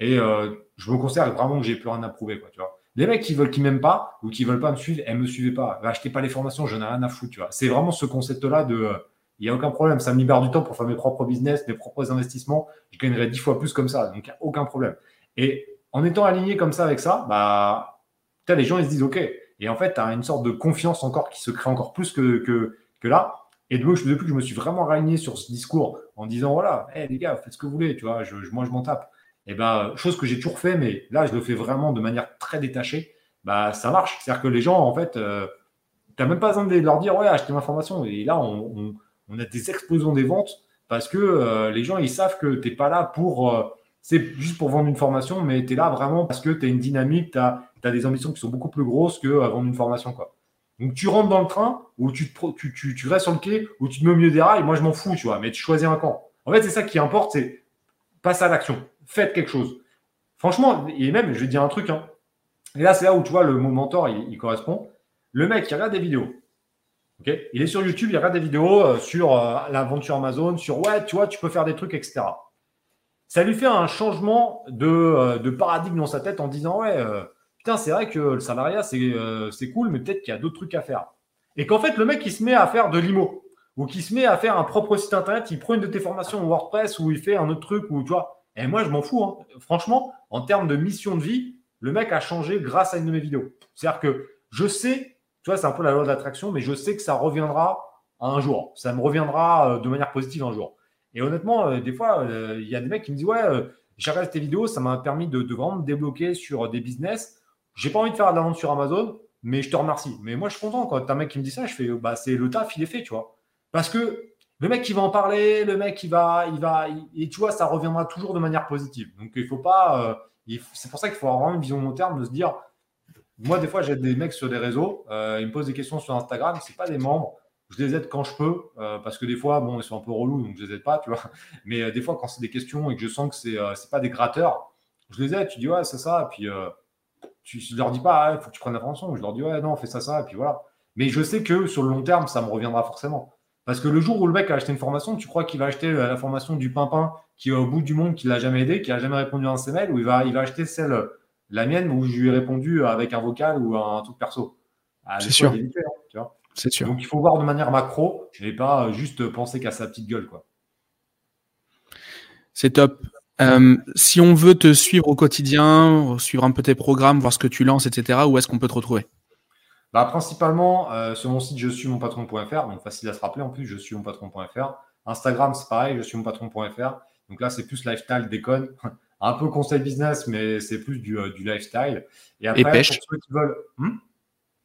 Et je me considère vraiment que j'ai plus rien à prouver, tu vois. Les mecs qui veulent, qui m'aiment pas ou qui veulent pas me suivre, elles me suivent pas. Achetez pas les formations, j'en ai rien à foutre, tu vois. C'est vraiment ce concept-là de il n'y a aucun problème. Ça me libère du temps pour faire mes propres business, mes propres investissements. Je gagnerai dix fois plus comme ça. Donc, il n'y a aucun problème. Et en étant aligné comme ça avec ça, bah, les gens, ils se disent OK. Et en fait, tu as une sorte de confiance encore qui se crée encore plus que, que, que là. Et depuis que je me suis vraiment aligné sur ce discours en disant voilà, hey, les gars, faites ce que vous voulez, tu vois, je, moi je m'en tape. Et ben, chose que j'ai toujours fait, mais là je le fais vraiment de manière très détachée, bah ça marche. C'est-à-dire que les gens, en fait, euh, tu n'as même pas besoin de leur dire ouais, achetez ma formation. Et là, on, on a des explosions des ventes parce que euh, les gens, ils savent que tu n'es pas là pour. Euh, c'est juste pour vendre une formation, mais tu es là vraiment parce que tu as une dynamique, tu as, des ambitions qui sont beaucoup plus grosses que euh, vendre une formation. Quoi. Donc tu rentres dans le train ou tu, tu, tu, restes sur le quai ou tu te mets au milieu des rails. Moi, je m'en fous, tu vois. Mais tu choisis un camp. En fait, c'est ça qui importe, c'est passe à l'action. Faites quelque chose. Franchement, et même, je vais te dire un truc. Hein. Et là, c'est là où tu vois le mot mentor, il, correspond. Le mec, il regarde des vidéos. il est sur YouTube, il regarde des vidéos euh, sur euh, l'aventure Amazon, sur ouais, tu vois, tu peux faire des trucs, etc. Ça lui fait un changement de, euh, de paradigme dans sa tête en disant ouais, putain, c'est vrai que le salariat, c'est cool, mais peut-être qu'il y a d'autres trucs à faire. Et qu'en fait, le mec, il se met à faire de l'IMO ou qui se met à faire un propre site internet, il prend une de tes formations WordPress ou il fait un autre truc ou tu vois. Et moi, je m'en fous. Hein. Franchement, en termes de mission de vie, le mec a changé grâce à une de mes vidéos. C'est-à-dire que je sais, tu vois, c'est un peu la loi de l'attraction, mais je sais que ça reviendra un jour. Ça me reviendra euh, de manière positive un jour. Et honnêtement, euh, des fois, euh, il y a des mecs qui me disent Ouais, j'ai regardé tes vidéos, ça m'a permis de, vraiment me débloquer sur des business. J'ai pas envie de faire de la vente sur Amazon, mais je te remercie. Mais moi, je suis content quand as un mec qui me dit ça, je fais bah, c'est le taf, il est fait, tu vois. Parce que le mec qui va en parler, le mec qui va, il va, et tu vois, ça reviendra toujours de manière positive. Donc il faut pas, euh, c'est pour ça qu'il faut avoir une vision long terme de se dire, moi des fois j'ai des mecs sur des réseaux, euh, ils me posent des questions sur Instagram, c'est pas des membres, je les aide quand je peux, euh, parce que des fois, bon, ils sont un peu relous, donc je les aide pas, tu vois. Mais des fois, quand c'est des questions et que je sens que c'est c'est pas des gratteurs, je les aide, tu dis ouais, c'est ça, et puis tu ne leur dis pas, il faut que tu prennes attention, je leur dis ouais, non, fais ça, ça, et puis voilà. Mais je sais que sur le long terme, ça me reviendra forcément. Parce que le jour où le mec a acheté une formation, tu crois qu'il va acheter euh, la formation du pimpin qui est au bout du monde, qui l'a jamais aidé, qui n'a jamais répondu à un CML, ou il va, il va acheter celle, la mienne, où je lui ai répondu avec un vocal ou un truc perso? Ah, c'est sûr. Hein, c'est sûr. Donc il faut voir de manière macro et pas juste penser qu'à sa petite gueule. quoi. C'est top. Euh, si on veut te suivre au quotidien, suivre un peu tes programmes, voir ce que tu lances, etc., où est-ce qu'on peut te retrouver? Bah, Principalement euh, sur mon site je suis mon patron.fr, donc facile à se rappeler en plus, je suis mon patron.fr. Instagram, c'est pareil, je suis mon patron.fr. Donc là, c'est plus lifestyle, déconne. Un peu conseil business, mais c'est plus du, euh, du, lifestyle. Et après, pêche. pour ceux qui veulent. Hmm?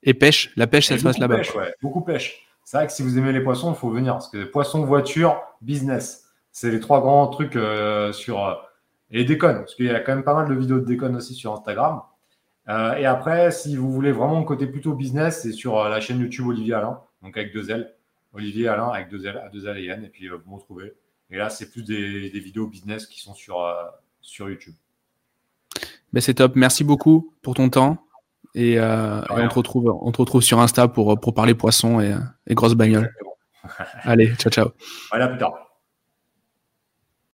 Et pêche, la pêche, ça se passe là-bas. Ouais, beaucoup pêche. C'est vrai que si vous aimez les poissons, il faut venir. Parce que poissons, voiture, business. C'est les trois grands trucs euh, sur. et déconne. Parce qu'il y a quand même pas mal de vidéos de déconne aussi sur Instagram. Euh, et après, si vous voulez vraiment côté plutôt business, c'est sur euh, la chaîne YouTube Olivier Alain, donc avec deux L. Olivier Alain avec deux L, deux L et N, et puis euh, vous me retrouvez. Et là, c'est plus des, vidéos business qui sont sur, sur YouTube. Ben c'est top. Merci beaucoup pour ton temps. Et, on, te retrouve, on te retrouve sur Insta pour, pour parler poisson et, et grosses bagnoles. Allez, ciao, ciao. Voilà, plus tard.